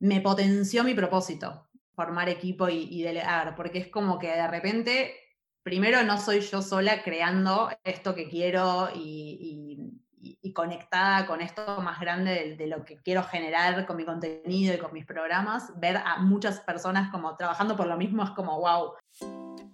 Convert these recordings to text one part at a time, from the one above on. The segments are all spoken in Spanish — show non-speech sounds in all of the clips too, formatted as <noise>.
me potenció mi propósito, formar equipo y, delegar, porque es como que de repente, primero no soy yo sola creando esto que quiero y, conectada con esto más grande de, de, lo que quiero generar con mi contenido y con mis programas, ver a muchas personas como trabajando por lo mismo es como, wow.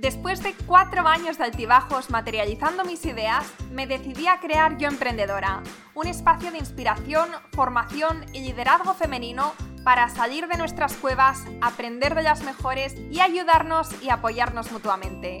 Después de cuatro años de altibajos materializando mis ideas, me decidí a crear Yo Emprendedora, un espacio de inspiración, formación y liderazgo femenino para salir de nuestras cuevas, aprender de las mejores y ayudarnos y apoyarnos mutuamente.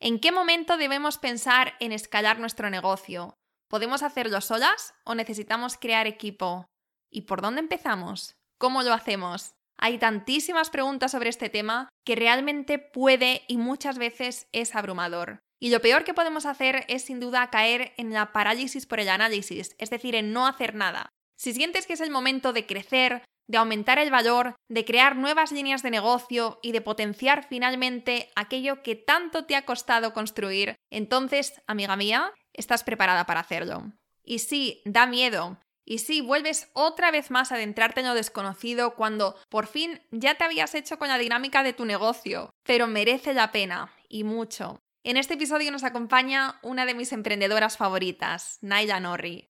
¿En qué momento debemos pensar en escalar nuestro negocio? ¿Podemos hacerlo solas o necesitamos crear equipo? ¿Y por dónde empezamos? ¿Cómo lo hacemos? Hay tantísimas preguntas sobre este tema que realmente puede y muchas veces es abrumador. Y lo peor que podemos hacer es sin duda caer en la parálisis por el análisis, es decir, en no hacer nada. Si sientes que es el momento de crecer, de aumentar el valor, de crear nuevas líneas de negocio y de potenciar finalmente aquello que tanto te ha costado construir, entonces, amiga mía, estás preparada para hacerlo. Y sí, da miedo. Y sí, vuelves otra vez más a adentrarte en lo desconocido cuando por fin ya te habías hecho con la dinámica de tu negocio, pero merece la pena, y mucho. En este episodio nos acompaña una de mis emprendedoras favoritas, Naila Norri.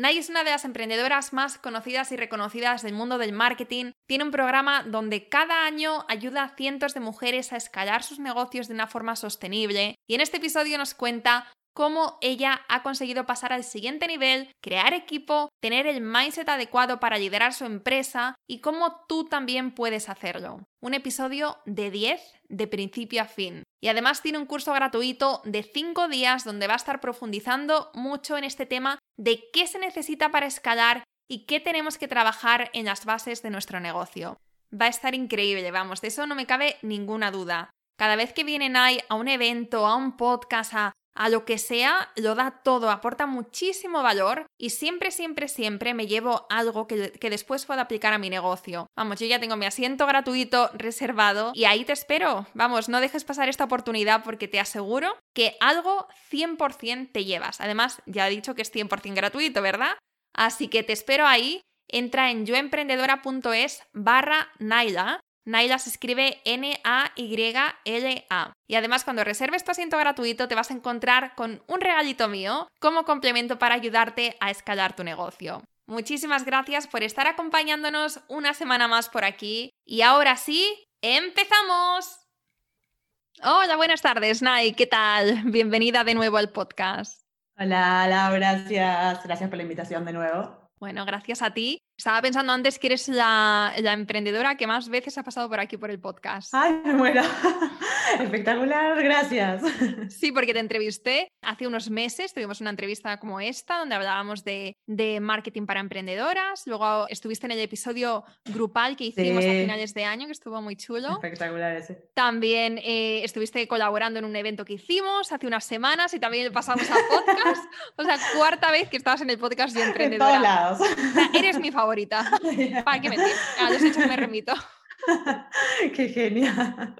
Nay es una de las emprendedoras más conocidas y reconocidas del mundo del marketing. Tiene un programa donde cada año ayuda a cientos de mujeres a escalar sus negocios de una forma sostenible. Y en este episodio nos cuenta cómo ella ha conseguido pasar al siguiente nivel, crear equipo, tener el mindset adecuado para liderar su empresa y cómo tú también puedes hacerlo. Un episodio de 10 de principio a fin. Y además tiene un curso gratuito de 5 días donde va a estar profundizando mucho en este tema de qué se necesita para escalar y qué tenemos que trabajar en las bases de nuestro negocio. Va a estar increíble, vamos, de eso no me cabe ninguna duda. Cada vez que vienen ahí a un evento, a un podcast, a a lo que sea, lo da todo, aporta muchísimo valor y siempre, siempre, siempre me llevo algo que, después pueda aplicar a mi negocio. Vamos, yo ya tengo mi asiento gratuito reservado y ahí te espero. Vamos, no dejes pasar esta oportunidad porque te aseguro que algo 100% te llevas. Además, ya he dicho que es 100% gratuito, ¿verdad? Así que te espero ahí. Entra en yoemprendedora.es barra Naila Naila se escribe N-A-Y-L-A. Y además cuando reserves tu asiento gratuito te vas a encontrar con un regalito mío como complemento para ayudarte a escalar tu negocio. Muchísimas gracias por estar acompañándonos una semana más por aquí. Y ahora sí, ¡empezamos! Hola, buenas tardes, Nay, ¿qué tal? Bienvenida de nuevo al podcast. Hola, Laura, gracias. Gracias por la invitación de nuevo. Bueno, gracias a ti. Estaba pensando antes que eres la, emprendedora que más veces ha pasado por aquí por el podcast. Ay, bueno, <laughs> espectacular, gracias. Sí, porque te entrevisté hace unos meses, tuvimos una entrevista como esta, donde hablábamos de, marketing para emprendedoras. Luego estuviste en el episodio grupal que hicimos a finales de año, que estuvo muy chulo. Espectacular ese. También eh, estuviste colaborando en un evento que hicimos hace unas semanas y también pasamos a podcast. <laughs> o sea, cuarta vez que estabas en el podcast de emprendedora. En todos lados. eres mi favorita favorita. <laughs> ¿Para qué mentir? Ah, he dicho que me remito. <laughs> Qué genial.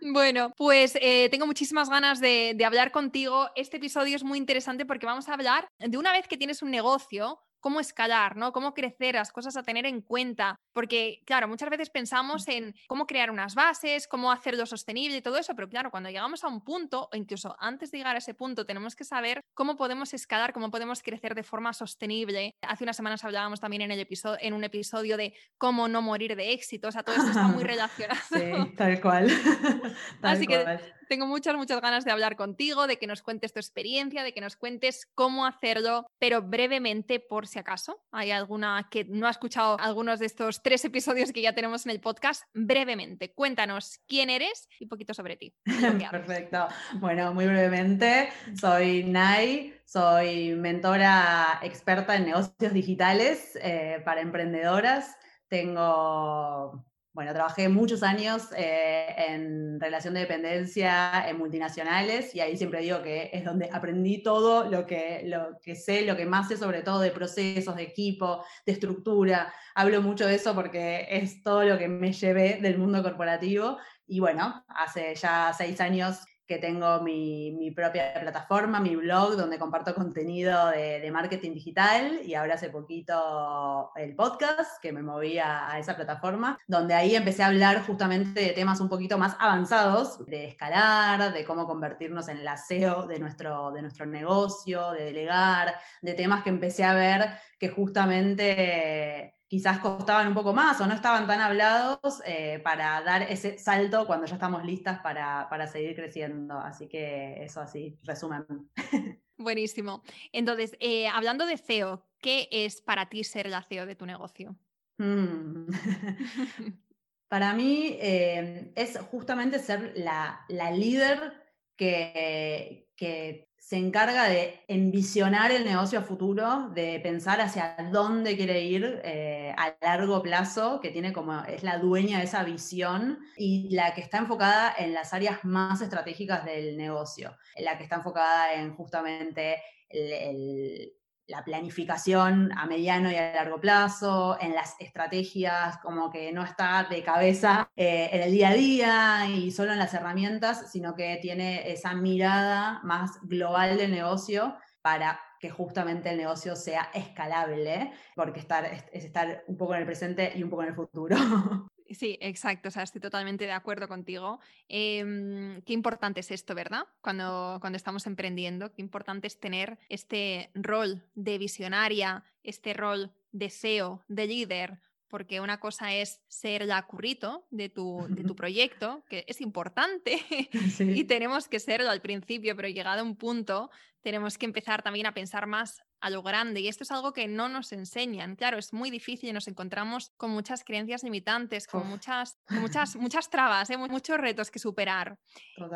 Bueno, pues eh, tengo muchísimas ganas de, de hablar contigo. Este episodio es muy interesante porque vamos a hablar de una vez que tienes un negocio, cómo escalar, ¿no? Cómo crecer, las cosas a tener en cuenta. Porque, claro, muchas veces pensamos en cómo crear unas bases, cómo hacerlo sostenible y todo eso, pero claro, cuando llegamos a un punto, o incluso antes de llegar a ese punto, tenemos que saber cómo podemos escalar, cómo podemos crecer de forma sostenible. Hace unas semanas hablábamos también en, el episodio, en un episodio de cómo no morir de éxito, o sea, todo esto está muy <laughs> relacionado. Sí, tal cual. <laughs> Así que Tengo muchas, muchas ganas de hablar contigo, de que nos cuentes tu experiencia, de que nos cuentes cómo hacerlo, pero brevemente, por si acaso, hay alguna que no ha escuchado algunos de estos tres episodios que ya tenemos en el podcast, brevemente, cuéntanos quién eres y un poquito sobre ti. <laughs> Perfecto. Bueno, muy brevemente, soy Nai, soy mentora experta en negocios digitales eh, para emprendedoras. Tengo bueno, trabajé muchos años eh, en relación de dependencia en multinacionales y ahí siempre digo que es donde aprendí todo lo que, lo que sé, lo que más sé sobre todo de procesos, de equipo, de estructura. Hablo mucho de eso porque es todo lo que me llevé del mundo corporativo y bueno, hace ya seis años que tengo mi, propia plataforma, mi blog, donde comparto contenido de, marketing digital y ahora hace poquito el podcast, que me moví a, esa plataforma, donde ahí empecé a hablar justamente de temas un poquito más avanzados, de escalar, de cómo convertirnos en la SEO de nuestro, de nuestro negocio, de delegar, de temas que empecé a ver que justamente quizás costaban un poco más o no estaban tan hablados eh, para dar ese salto cuando ya estamos listas para, seguir creciendo. Así que eso así, resumen. <laughs> Buenísimo. Entonces, eh, hablando de CEO, ¿qué es para ti ser la CEO de tu negocio? Mm. <laughs> para mí eh, es justamente ser la, líder que, que se encarga de envisionar el negocio a futuro, de pensar hacia dónde quiere ir eh, a largo plazo, que tiene como, es la dueña de esa visión y la que está enfocada en las áreas más estratégicas del negocio, la que está enfocada en justamente el la planificación a mediano y a largo plazo, en las estrategias, como que no está de cabeza eh, en el día a día y solo en las herramientas, sino que tiene esa mirada más global del negocio para que justamente el negocio sea escalable, porque estar, es estar un poco en el presente y un poco en el futuro. <laughs> Sí, exacto, o sea, estoy totalmente de acuerdo contigo. Em, qué importante es esto, ¿verdad? Cuando, cuando estamos emprendiendo, qué importante es tener este rol de visionaria, este rol de SEO, de líder, porque una cosa es ser la currito de tu, de tu <laughs> proyecto, que es importante, <laughs> y tenemos que serlo al principio, pero llegado a un punto, tenemos que empezar también a pensar más a lo grande. Y esto es algo que no nos enseñan. Claro, es muy difícil y nos encontramos con muchas creencias limitantes, con muchas, <laughs> muchas, muchas trabas, ¿eh? muchos retos que superar.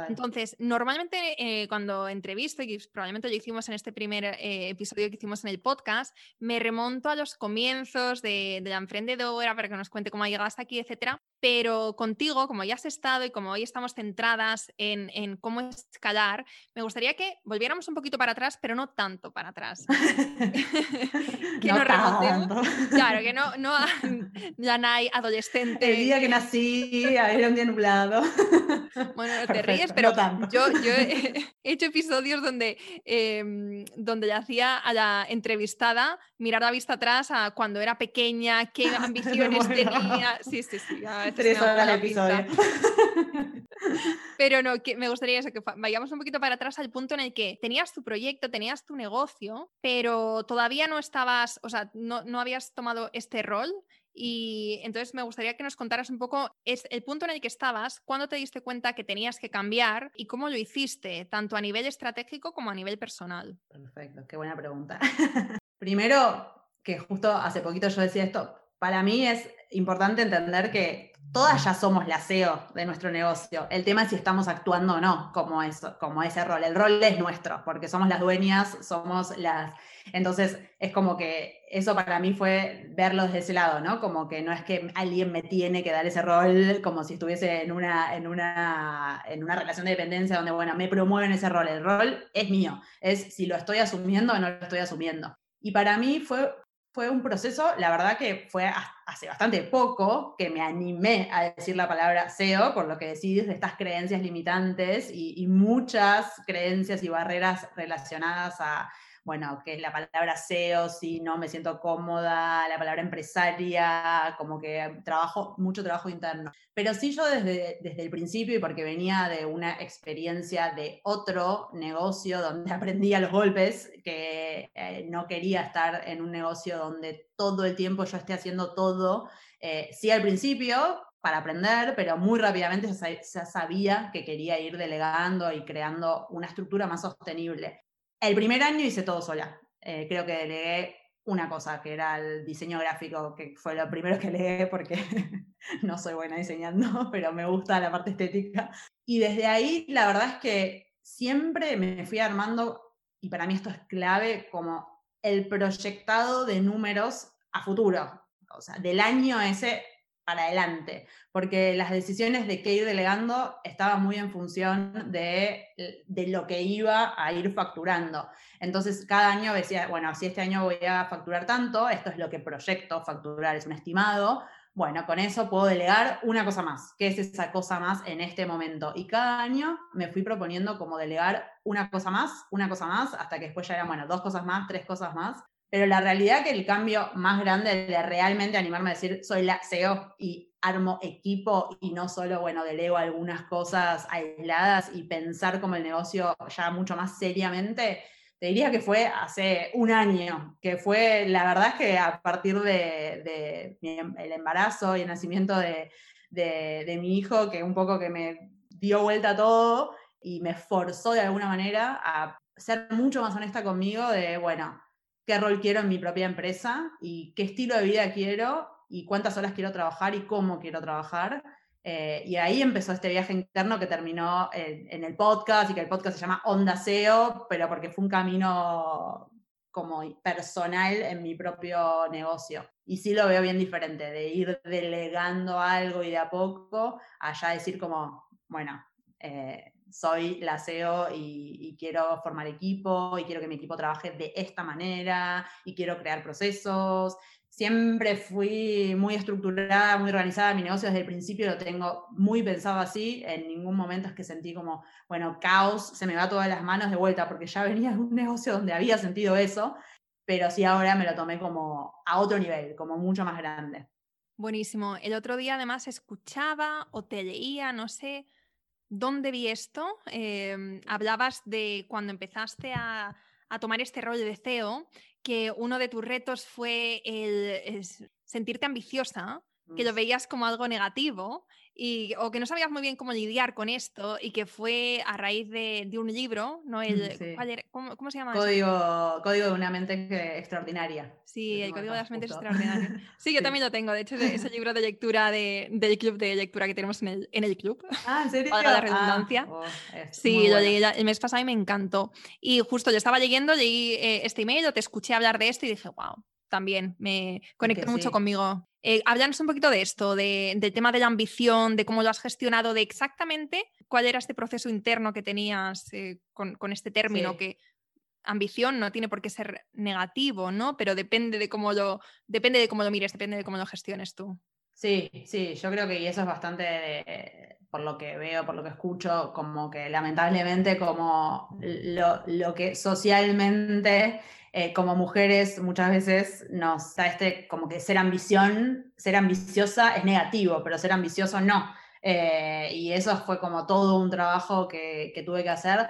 Entonces, normalmente eh, cuando entrevisto, y probablemente lo hicimos en este primer eh, episodio que hicimos en el podcast, me remonto a los comienzos de, de la emprendedora para que nos cuente cómo ha llegado hasta aquí, etcétera. Pero contigo, como ya has estado y como hoy estamos centradas en, en cómo escalar, me gustaría que volviéramos un poquito para atrás, pero no tanto para atrás. <laughs> <laughs> que no nos remontemos. Claro, que no, no <laughs> ya no hay adolescente. El día que nací era un día nublado. Bueno, no te ríes, pero yo, yo he, hecho episodios donde, eh, donde le hacía a la entrevistada mirar la vista atrás a cuando era pequeña, qué ambiciones tenía. Sí, sí, sí. Tres horas el episodio. <laughs> Pero no, que me gustaría eso, que vayamos un poquito para atrás al punto en el que tenías tu proyecto, tenías tu negocio, pero todavía no estabas, o sea, no, no habías tomado este rol. Y entonces me gustaría que nos contaras un poco es el punto en el que estabas, cuándo te diste cuenta que tenías que cambiar y cómo lo hiciste, tanto a nivel estratégico como a nivel personal. Perfecto, qué buena pregunta. <laughs> Primero, que justo hace poquito yo decía esto, para mí es importante entender que todas ya somos la SEO de nuestro negocio. El tema es si estamos actuando o no como, eso, como ese rol. El rol es nuestro, porque somos las dueñas, somos las... Entonces, es como que eso para mí fue verlo desde ese lado, ¿no? Como que no es que alguien me tiene que dar ese rol como si estuviese en una, en una, en una relación de dependencia donde, bueno, me promueven ese rol. El rol es mío, es si lo estoy asumiendo o no lo estoy asumiendo. Y para mí fue fue un proceso, la verdad que fue hace bastante poco que me animé a decir la palabra SEO, por lo que decís de estas creencias limitantes y muchas creencias y barreras relacionadas a, bueno, que la palabra SEO, si no me siento cómoda, la palabra empresaria, como que trabajo, mucho trabajo interno. Pero sí yo desde, desde el principio y porque venía de una experiencia de otro negocio donde <laughs> aprendí a los golpes, que eh, no quería estar en un negocio donde todo el tiempo yo esté haciendo todo. Eh, sí al principio, para aprender, pero muy rápidamente ya sabía que quería ir delegando y creando una estructura más sostenible. El primer año hice todo sola. Eh, creo que delegué una cosa, que era el diseño gráfico, que fue lo primero que leí porque <laughs> no soy buena diseñando, <laughs> pero me gusta la parte estética. Y desde ahí, la verdad es que siempre me fui armando, y para mí esto es clave, como el proyectado de números a futuro. O sea, del año ese para adelante, porque las decisiones de qué ir delegando estaban muy en función de, de, lo que iba a ir facturando. Entonces, cada año decía, bueno, si este año voy a facturar tanto, esto es lo que proyecto facturar, es un estimado, bueno, con eso puedo delegar una cosa más, ¿qué es esa cosa más en este momento? Y cada año me fui proponiendo como delegar una cosa más, una cosa más, hasta que después ya eran, bueno, dos cosas más, tres cosas más. Pero la realidad que el cambio más grande de realmente animarme a decir, soy la CEO y armo equipo y no solo, bueno, delego algunas cosas aisladas y pensar como el negocio ya mucho más seriamente, te diría que fue hace un año, que fue, la verdad es que a partir de, em, el embarazo y el nacimiento de, de, mi hijo, que un poco que me dio vuelta todo y me forzó de alguna manera a ser mucho más honesta conmigo de, bueno, qué rol quiero en mi propia empresa y qué estilo de vida quiero y cuántas horas quiero trabajar y cómo quiero trabajar eh, y ahí empezó este viaje interno que terminó en, el podcast y que el podcast se llama Onda SEO, pero porque fue un camino como personal en mi propio negocio. Y sí lo veo bien diferente, de ir delegando algo y de a poco, allá decir como, bueno, eh, soy la SEO y, y, quiero formar equipo y quiero que mi equipo trabaje de esta manera y quiero crear procesos siempre fui muy estructurada, muy organizada. Mi negocio desde el principio lo tengo muy pensado así. En ningún momento es que sentí como, bueno, caos, se me va todas las manos de vuelta, porque ya <laughs> venía de un negocio donde había sentido eso, pero sí ahora me lo tomé como a otro nivel, como mucho más grande. Buenísimo. El otro día además escuchaba o te leía, no sé dónde vi esto. Em, hablabas de cuando empezaste a, a tomar este rol de CEO que uno de tus retos fue el, sentirte ambiciosa, que lo veías como algo negativo y, o que no sabías muy bien cómo lidiar con esto y que fue a raíz de, un libro, ¿no? El, ¿cómo, se llama? Código, código de una mente extraordinaria. Sí, el código de las mentes extraordinarias. Sí, yo <laughs> también lo tengo. De hecho, es el libro de lectura de, del club de lectura que tenemos en el, en el club. Ah, ¿en serio? Para la redundancia. Ah, oh, sí, lo leí el mes pasado y me encantó. Y justo yo estaba leyendo, leí eh, este email, te escuché hablar de esto y dije, wow, también me conectó mucho conmigo. Eh, háblanos un poquito de esto, de, del tema de la ambición, de cómo lo has gestionado, de exactamente cuál era este proceso interno que tenías eh, con, este término, que ambición no tiene por qué ser negativo, ¿no? Pero depende de cómo lo, depende de cómo lo mires, depende de cómo lo gestiones tú. Sí, sí, yo creo que eso es bastante, por lo que veo, por lo que escucho, como que lamentablemente como lo, lo que socialmente eh, como mujeres muchas veces nos da este, como que ser ambición, ser ambiciosa es negativo, pero ser ambicioso no. Eh, y eso fue como todo un trabajo que, tuve que hacer,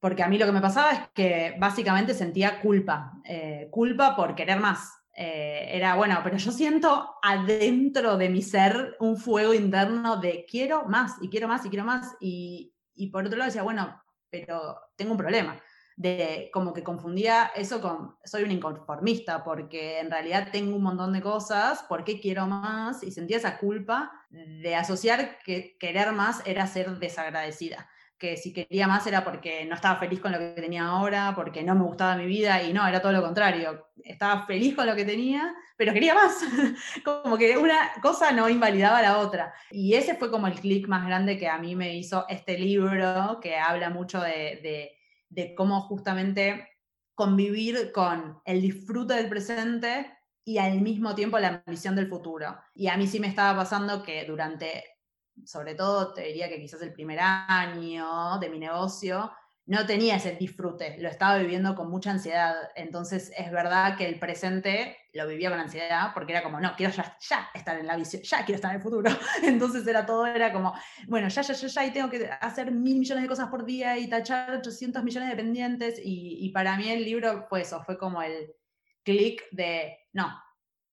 porque a mí lo que me pasaba es que básicamente sentía culpa, eh, culpa por querer más. era, bueno, pero yo siento adentro de mi ser un fuego interno de quiero más y quiero más y quiero más. Y, y por otro lado decía, bueno, pero tengo un problema de como que confundía eso con soy un inconformista, porque en realidad tengo un montón de cosas, ¿por qué quiero más? Y sentía esa culpa de asociar que querer más era ser desagradecida que si quería más era porque no estaba feliz con lo que tenía ahora, porque no me gustaba mi vida y no, era todo lo contrario. Estaba feliz con lo que tenía, pero quería más. <laughs> como que una cosa no invalidaba la otra. Y ese fue como el clic más grande que a mí me hizo este libro que habla mucho de de cómo justamente convivir con el disfrute del presente y al mismo tiempo la ambición del futuro. Y a mí sí me estaba pasando que durante, sobre todo te diría que quizás el primer año de mi negocio, no tenía ese disfrute, lo estaba viviendo con mucha ansiedad. Entonces es verdad que el presente lo vivía con ansiedad porque era como, no, quiero ya, ya estar en la visión, ya quiero estar en el futuro. <laughs> Entonces era todo, era como, bueno, ya, ya, ya, ya, y tengo que hacer mil millones de cosas por día y tachar 800 millones de pendientes. Y, para mí el libro fue eso, fue como el clic de, no,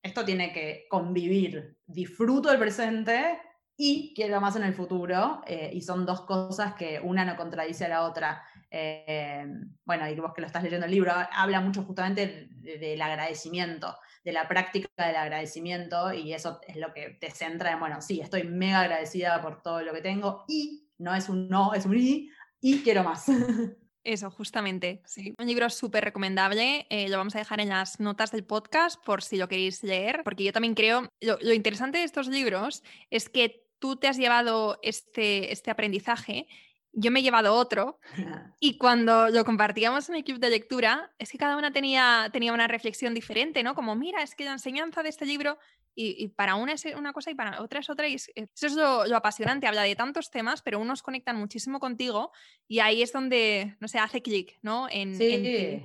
esto tiene que convivir. Disfruto el presente y quiero más en el futuro. Eh, y son dos cosas que una no contradice a la otra. Eh, bueno, y vos que lo estás leyendo el libro, habla mucho justamente del agradecimiento, de la práctica del agradecimiento, y eso es lo que te centra en, bueno, sí, estoy mega agradecida por todo lo que tengo, y no es un no, es un y, y quiero más. <laughs> Eso, justamente. Sí. Un libro súper recomendable. Eh, lo vamos a dejar en las notas del podcast por si lo queréis leer, porque yo también creo, lo, interesante de estos libros es que tú te has llevado este, este aprendizaje yo me he llevado otro y cuando lo compartíamos en el club de lectura, es que cada una tenía, tenía una reflexión diferente, ¿no? Como, mira, es que la enseñanza de este libro y, para una es una cosa y para otra es otra. Y eso es lo, apasionante, habla de tantos temas, pero unos conectan muchísimo contigo y ahí es donde, no sé, hace clic, ¿no? En, sí,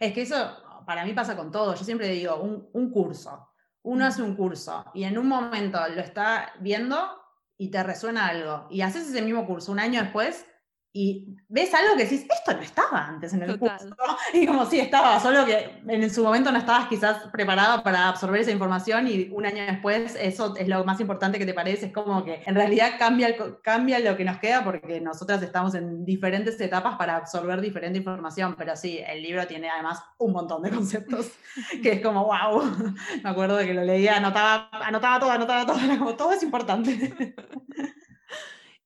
es que eso para mí pasa con todo. Yo siempre digo, un, un curso. Uno hace un curso y en un momento lo está viendo y te resuena algo. Y haces ese mismo curso un año después y ves algo que decís, esto no estaba antes en el curso. Y como sí estaba, solo que en su momento no estabas quizás preparada para absorber esa información y un año después eso es lo más importante que te parece. Es como que en realidad cambia, cambia lo que nos queda porque nosotras estamos en diferentes etapas para absorber diferente información. Pero sí, el libro tiene además un montón de conceptos <laughs> que es como, wow. Me acuerdo de que lo leía, anotaba, anotaba todo, anotaba todo, como todo es importante. <laughs>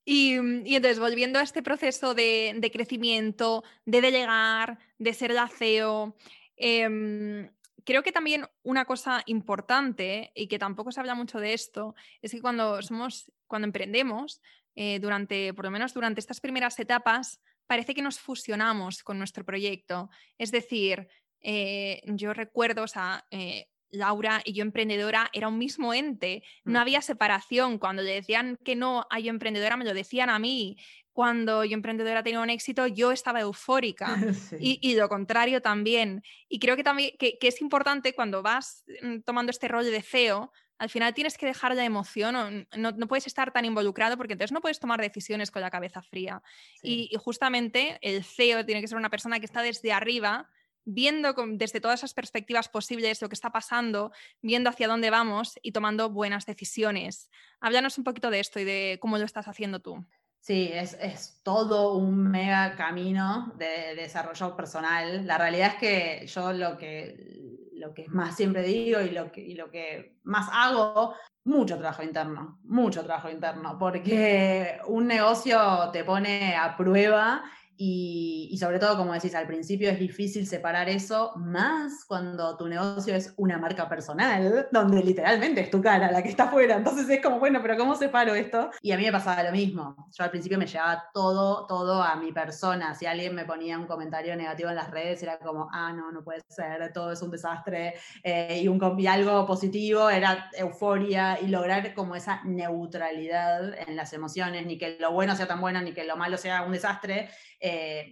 Mm, y, entonces, volviendo a este proceso de, crecimiento, de delegar, de ser la CEO, em, creo que también una cosa importante y que tampoco se habla mucho de esto es que cuando somos, cuando emprendemos, eh, durante, por lo menos durante estas primeras etapas, parece que nos fusionamos con nuestro proyecto. Es decir, eh, yo recuerdo, o sea, eh, Laura y yo emprendedora era un mismo ente, no había separación. Cuando le decían que no a yo emprendedora, me lo decían a mí. Cuando yo emprendedora tenía un éxito, yo estaba eufórica <laughs> y, lo contrario también. Y creo que también que, es importante cuando vas mm, tomando este rol de CEO, al final tienes que dejar la emoción, no, no, puedes estar tan involucrado porque entonces no puedes tomar decisiones con la cabeza fría. Y, y, justamente el CEO tiene que ser una persona que está desde arriba viendo desde todas esas perspectivas posibles lo que está pasando, viendo hacia dónde vamos y tomando buenas decisiones. Háblanos un poquito de esto y de cómo lo estás haciendo tú. Sí, es, todo un mega camino de, desarrollo personal. La realidad es que yo lo que, lo que más siempre digo y lo, que, y lo que más hago, mucho trabajo interno, mucho trabajo interno, porque un negocio te pone a prueba y, sobre todo, como decís, al principio es difícil separar eso, más cuando tu negocio es una marca personal, donde literalmente es tu cara la que está afuera. Entonces es como, bueno, pero ¿cómo separo esto? Y a mí me pasaba lo mismo. Yo al principio me llevaba todo, todo a mi persona. Si alguien me ponía un comentario negativo en las redes, era como, ah, no, no puede ser, todo es un desastre. Eh, y, un, y algo positivo era euforia y lograr como esa neutralidad en las emociones, ni que lo bueno sea tan bueno, ni que lo malo sea un desastre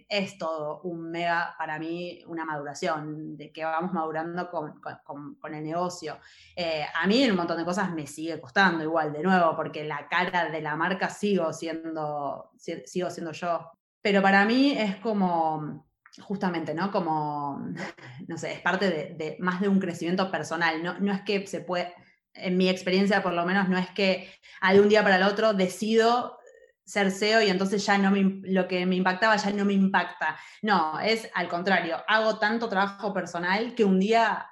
es todo un mega, para mí, una maduración, de que vamos madurando con, el negocio. Eh, a mí un montón de cosas me sigue costando igual, de nuevo, porque la cara de la marca sigo siendo, sigo siendo yo. Pero para mí es como, justamente, ¿no? Como, <laughs> no sé, es parte de, más de un crecimiento personal. No, no es que se puede, en mi experiencia por lo menos, no es que de un día para el otro decido ser SEO y entonces ya no me, lo que me impactaba ya no me impacta. No, es al contrario, hago tanto trabajo personal que un día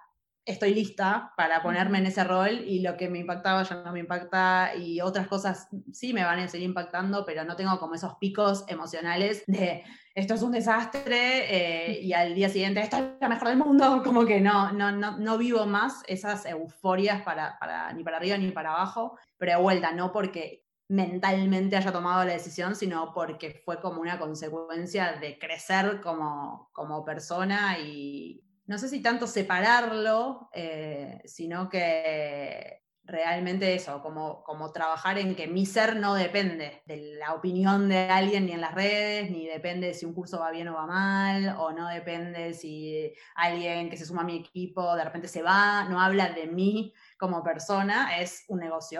estoy lista para ponerme en ese rol y lo que me impactaba ya no me impacta y otras cosas sí me van a seguir impactando, pero no tengo como esos picos emocionales de esto es un desastre eh, y al día siguiente esto es lo mejor del mundo, como que no, no, no, no vivo más esas euforias para, para, ni para arriba ni para abajo, pero de vuelta, no porque mentalmente haya tomado la decisión, sino porque fue como una consecuencia de crecer como, como persona y no sé si tanto separarlo, eh, sino que realmente eso, como, como trabajar en que mi ser no depende de la opinión de alguien ni en las redes, ni depende si un curso va bien o va mal, o no depende si alguien que se suma a mi equipo de repente se va, no habla de mí como persona, es un negocio.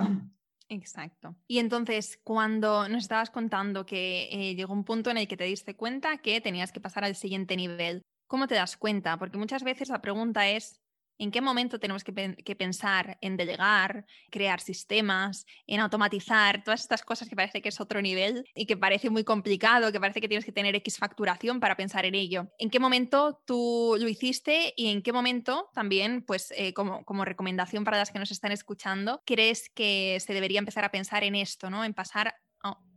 Exacto. Y entonces, cuando nos estabas contando que eh, llegó un punto en el que te diste cuenta que tenías que pasar al siguiente nivel, ¿cómo te das cuenta? Porque muchas veces la pregunta es, ¿En qué momento tenemos que, pensar en delegar, crear sistemas, en automatizar, todas estas cosas que parece que es otro nivel y que parece muy complicado, que parece que tienes que tener X facturación para pensar en ello? ¿En qué momento tú lo hiciste y en qué momento también, pues eh, como, recomendación para las que nos están escuchando, crees que se debería empezar a pensar en esto, ¿no? En pasar,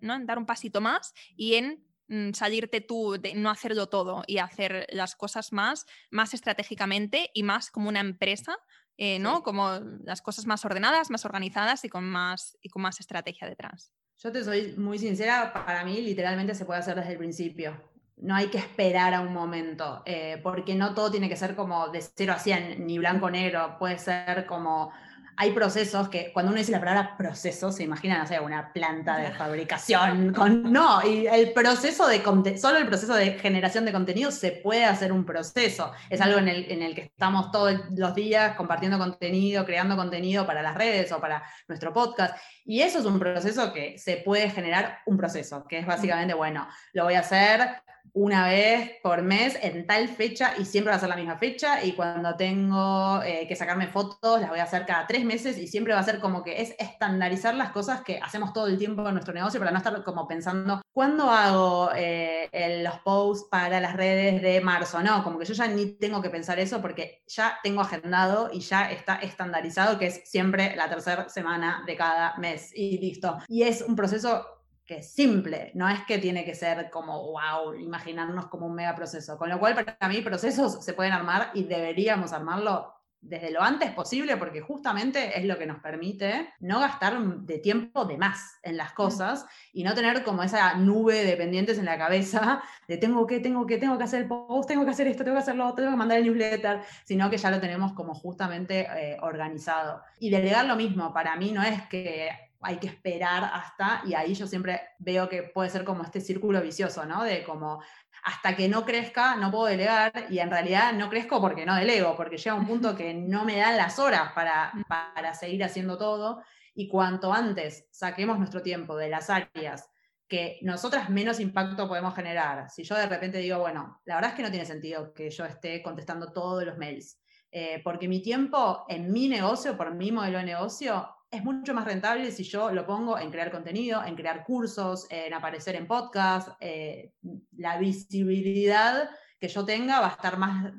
¿no? En dar un pasito más y en salirte tú de no hacerlo todo y hacer las cosas más, más estratégicamente y más como una empresa, eh, ¿no? Como las cosas más ordenadas, más organizadas y con más, y con más estrategia detrás. Yo te soy muy sincera, para mí literalmente se puede hacer desde el principio. No hay que esperar a un momento, eh, porque no todo tiene que ser como de cero a 100, ni blanco-negro, puede ser como hay procesos que cuando uno dice la palabra proceso, se imagina, no sé, una planta de <laughs> fabricación. Con, no, y el proceso de solo el proceso de generación de contenido se puede hacer un proceso. Es algo en el, en el que estamos todos los días compartiendo contenido, creando contenido para las redes o para nuestro podcast. Y eso es un proceso que se puede generar un proceso, que es básicamente, bueno, lo voy a hacer una vez por mes en tal fecha y siempre va a ser la misma fecha y cuando tengo eh, que sacarme fotos las voy a hacer cada tres meses y siempre va a ser como que es estandarizar las cosas que hacemos todo el tiempo en nuestro negocio para no estar como pensando, ¿cuándo hago eh, los posts para las redes de marzo? No, como que yo ya ni tengo que pensar eso porque ya tengo agendado y ya está estandarizado que es siempre la tercera semana de cada mes y listo. Y es un proceso que es simple, no es que tiene que ser como, wow, imaginarnos como un mega proceso. Con lo cual, para mí, procesos se pueden armar y deberíamos armarlo desde lo antes posible, porque justamente es lo que nos permite no gastar de tiempo de más en las cosas y no tener como esa nube de pendientes en la cabeza de tengo que, tengo que, tengo que hacer el post, tengo que hacer esto, tengo que hacer lo otro, tengo que mandar el newsletter, sino que ya lo tenemos como justamente eh, organizado. Y delegar lo mismo, para mí no es que hay que esperar hasta, y ahí yo siempre veo que puede ser como este círculo vicioso, ¿no? De como hasta que no crezca no puedo delegar y en realidad no crezco porque no delego, porque llega un punto que no me dan las horas para, para seguir haciendo todo y cuanto antes saquemos nuestro tiempo de las áreas que nosotras menos impacto podemos generar. Si yo de repente digo, bueno, la verdad es que no tiene sentido que yo esté contestando todos los mails, eh, porque mi tiempo en mi negocio, por mi modelo de negocio, es mucho más rentable si yo lo pongo en crear contenido, en crear cursos, en aparecer en podcast. Eh, la visibilidad que yo tenga va a estar más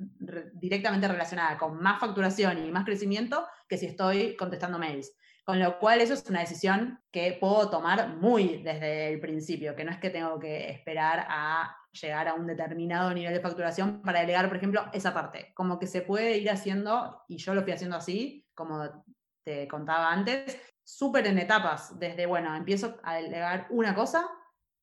directamente relacionada con más facturación y más crecimiento que si estoy contestando mails. Con lo cual eso es una decisión que puedo tomar muy desde el principio, que no es que tengo que esperar a llegar a un determinado nivel de facturación para delegar, por ejemplo, esa parte. Como que se puede ir haciendo, y yo lo fui haciendo así, como te contaba antes, súper en etapas, desde, bueno, empiezo a delegar una cosa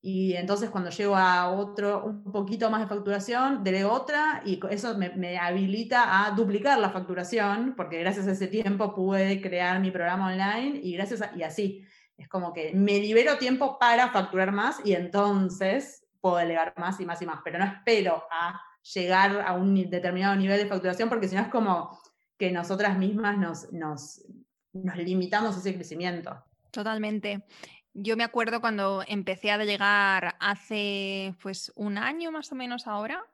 y entonces cuando llego a otro, un poquito más de facturación, delego otra y eso me, habilita a duplicar la facturación, porque gracias a ese tiempo pude crear mi programa online y gracias y así. Es como que me libero tiempo para facturar más y entonces puedo delegar más y más y más, pero no espero a llegar a un determinado nivel de facturación porque si no es como que nosotras mismas nos, nos, nos limitamos ese crecimiento. Totalmente. Yo me acuerdo cuando empecé a llegar hace pues un año más o menos ahora,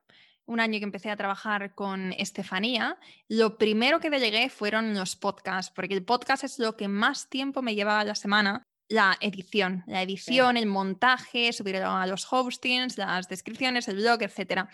un año que empecé a trabajar con Estefanía, lo primero que delegué fueron los podcasts, porque el podcast es lo que más tiempo me llevaba la semana, la edición, la edición, el montaje, subir a los hostings, las descripciones, el blog, etc.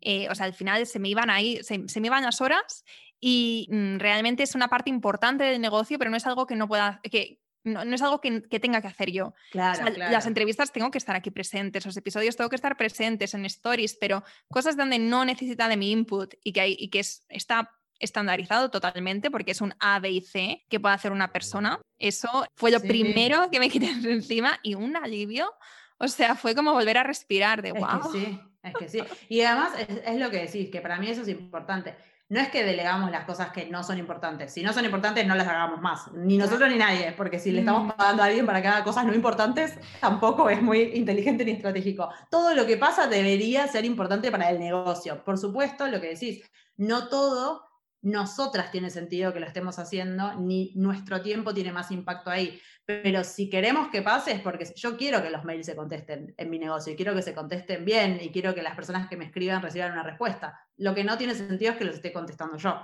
Eh, o sea, al final se me iban ahí, se, se me iban las horas y mm, realmente es una parte importante del negocio, pero no es algo que no pueda, que, no, es algo que, tenga que hacer yo. Las entrevistas tengo que estar aquí presentes, los episodios tengo que estar presentes en stories, pero cosas donde no necesita de mi input y que, hay, y que es, está estandarizado totalmente porque es un A, B y C que puede hacer una persona. Eso fue lo primero que me <laughs> quité encima y un alivio. O sea, fue como volver a respirar de wow. sí, es que sí. <laughs> Y además es, lo que decís, que para mí eso es importante no es que delegamos las cosas que no son importantes. Si no son importantes, no las hagamos más. Ni nosotros ni nadie, porque si le estamos mm. pagando a alguien para que haga cosas no importantes, tampoco es muy inteligente ni estratégico. Todo lo que pasa debería ser importante para el negocio. Por supuesto, lo que decís, no todo nosotras tiene sentido que lo estemos haciendo, ni nuestro tiempo tiene más impacto ahí. Pero si queremos que pase es porque yo quiero que los mails se contesten en mi negocio y quiero que se contesten bien y quiero que las personas que me escriban reciban una respuesta. Lo que no tiene sentido es que los esté contestando yo.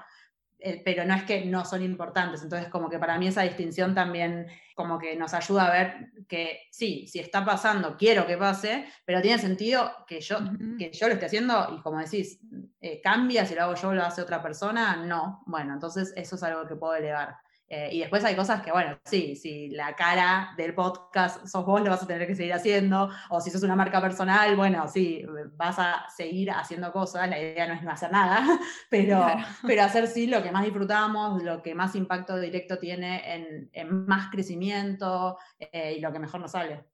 eh, pero no es que no son importantes. Entonces, como que para mí esa distinción también como que nos ayuda a ver que sí, si está pasando, quiero que pase, pero tiene sentido que yo, que yo lo esté haciendo y como decís, eh, cambia si lo hago yo o lo hace otra persona, no. Bueno, entonces eso es algo que puedo elevar. Eh, y después hay cosas que, bueno, sí, si la cara del podcast sos vos, lo vas a tener que seguir haciendo, o si sos una marca personal, bueno, sí, vas a seguir haciendo cosas, la idea no es no hacer nada, <laughs> pero, pero hacer sí lo que más disfrutamos, lo que más impacto directo tiene en, en más crecimiento eh, y lo que mejor nos sale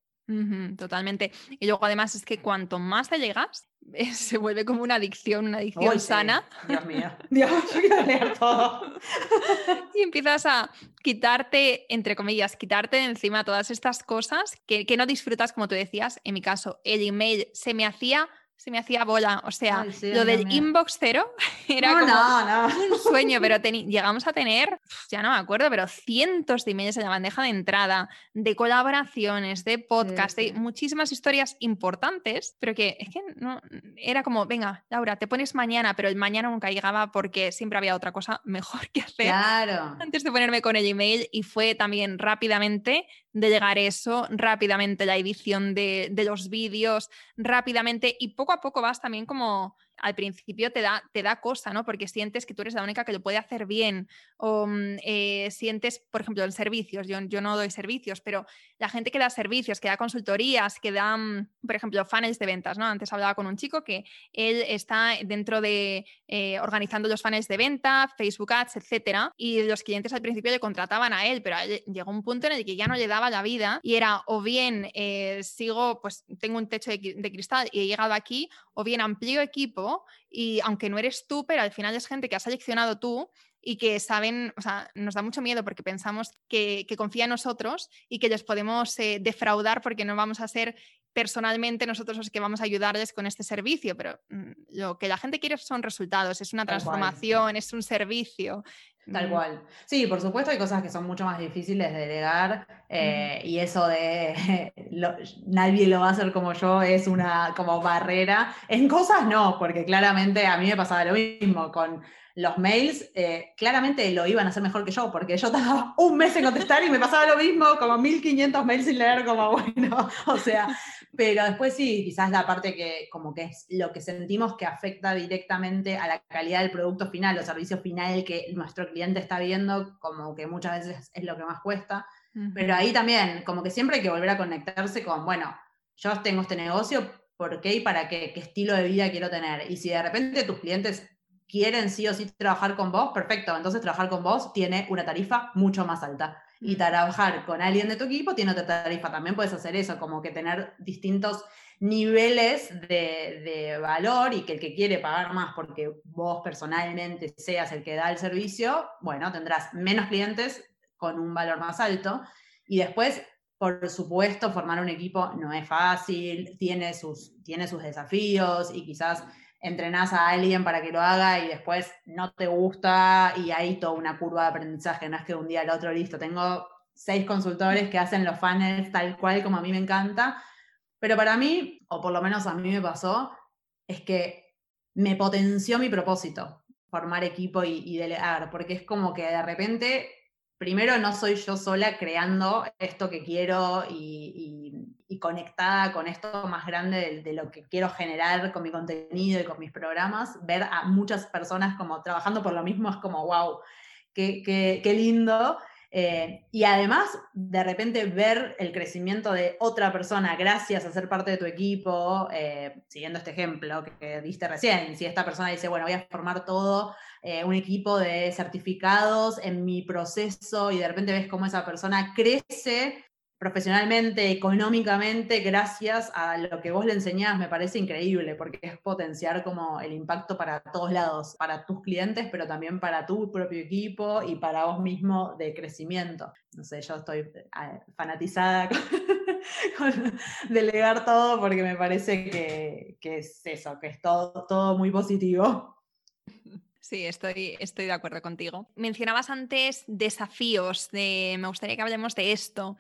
totalmente. Y luego además es que cuanto más te llegas, <laughs> se vuelve como una adicción, una adicción sana. Dios mío, <laughs> Dios, yo todo. <laughs> y empiezas a quitarte, entre comillas, quitarte de encima todas estas cosas que, que no disfrutas, como tú decías. En mi caso, el email se me hacía se me hacía bola. O sea, lo del inbox cero <laughs> era como un sueño, pero <laughs> llegamos a tener, ya no me acuerdo, pero cientos de emails en la bandeja de entrada, de colaboraciones, de podcast, de muchísimas historias importantes, pero que es que no, era como, venga, Laura, te pones mañana, pero el mañana nunca llegaba porque siempre había otra cosa mejor que hacer claro. antes de ponerme con el email y fue también rápidamente de llegar eso, rápidamente la edición de, de los vídeos, rápidamente y poco a poco vas también como al principio te da, te da cosa, ¿no? Porque sientes que tú eres la única que lo puede hacer bien. O mm, eh, sientes, por ejemplo, en servicios, yo, yo, no doy servicios, pero la gente que da servicios, que da consultorías, que da, mm, por ejemplo, funnels de ventas, ¿no? Antes hablaba con un chico que él está dentro de eh, organizando los funnels de venta, Facebook Ads, etcétera, y los clientes al principio le contrataban a él, pero llegó un punto en el que ya no le daba la vida y era o bien eh, sigo, pues tengo un techo de cristal y he llegado aquí, o bien amplío equipo y aunque no eres tú, pero al final es gente que has seleccionado tú y que saben, o sea, nos da mucho miedo porque pensamos que, que confía en nosotros y que les podemos eh, defraudar porque no vamos a ser personalmente nosotros los que vamos a ayudarles con este servicio, pero mm, lo que la gente quiere son resultados, es una transformación, es un servicio. Tal mm. cual. Sí, por supuesto hay cosas que son mucho más difíciles de delegar eh, y eso de <laughs> nadie lo va a hacer como yo es una como barrera. En cosas no, porque claramente a mí me pasaba lo mismo con los mails, eh, claramente lo iban a hacer mejor que yo, porque yo tardaba un mes en contestar y me pasaba lo mismo, como 1500 mails sin leer, como <laughs> bueno, o sea, pero después sí, quizás la parte que como que es lo que sentimos que afecta directamente a la calidad del producto final o servicio final que nuestro cliente está viendo, como que muchas veces es lo que más cuesta. Pero ahí también, como que siempre hay que volver a conectarse con, bueno, yo tengo este negocio, ¿por qué y para qué? ¿Qué estilo de vida quiero tener? Y si de repente tus clientes quieren sí o sí trabajar con vos, perfecto. Entonces trabajar con vos tiene una tarifa mucho más alta. Y trabajar con alguien de tu equipo tiene otra tarifa. También puedes hacer eso, como que tener distintos niveles de, de, valor y que el que quiere pagar más porque vos personalmente seas el que da el servicio, bueno, tendrás menos clientes con un valor más alto. Y después, por supuesto, formar un equipo no es fácil, tiene sus, tiene sus desafíos y quizás entrenás a alguien para que lo haga y después no te gusta y hay toda una curva de aprendizaje, no es que un día al otro listo, tengo seis consultores que hacen los funnels tal cual como a mí me encanta, pero para mí, o por lo menos a mí me pasó, es que me potenció mi propósito, formar equipo y, y delegar, porque es como que de repente primero no soy yo sola creando esto que quiero y, conectada con esto más grande de, lo que quiero generar con mi contenido y con mis programas, ver a muchas personas como trabajando por lo mismo es como, wow, qué, qué, lindo. Eh, y además, de repente, ver el crecimiento de otra persona gracias a ser parte de tu equipo, eh, siguiendo este ejemplo que, que diste recién, si esta persona dice, bueno, voy a formar todo eh, un equipo de certificados en mi proceso y de repente ves cómo esa persona crece profesionalmente, económicamente, gracias a lo que vos le enseñás, me parece increíble, porque es potenciar como el impacto para todos lados, para tus clientes, pero también para tu propio equipo y para vos mismo de crecimiento. No sé, yo estoy fanatizada <laughs> con, delegar todo porque me parece que, que, es eso, que es todo, todo muy positivo. Sí, estoy, estoy de acuerdo contigo. Mencionabas antes desafíos, de, me gustaría que hablemos de esto.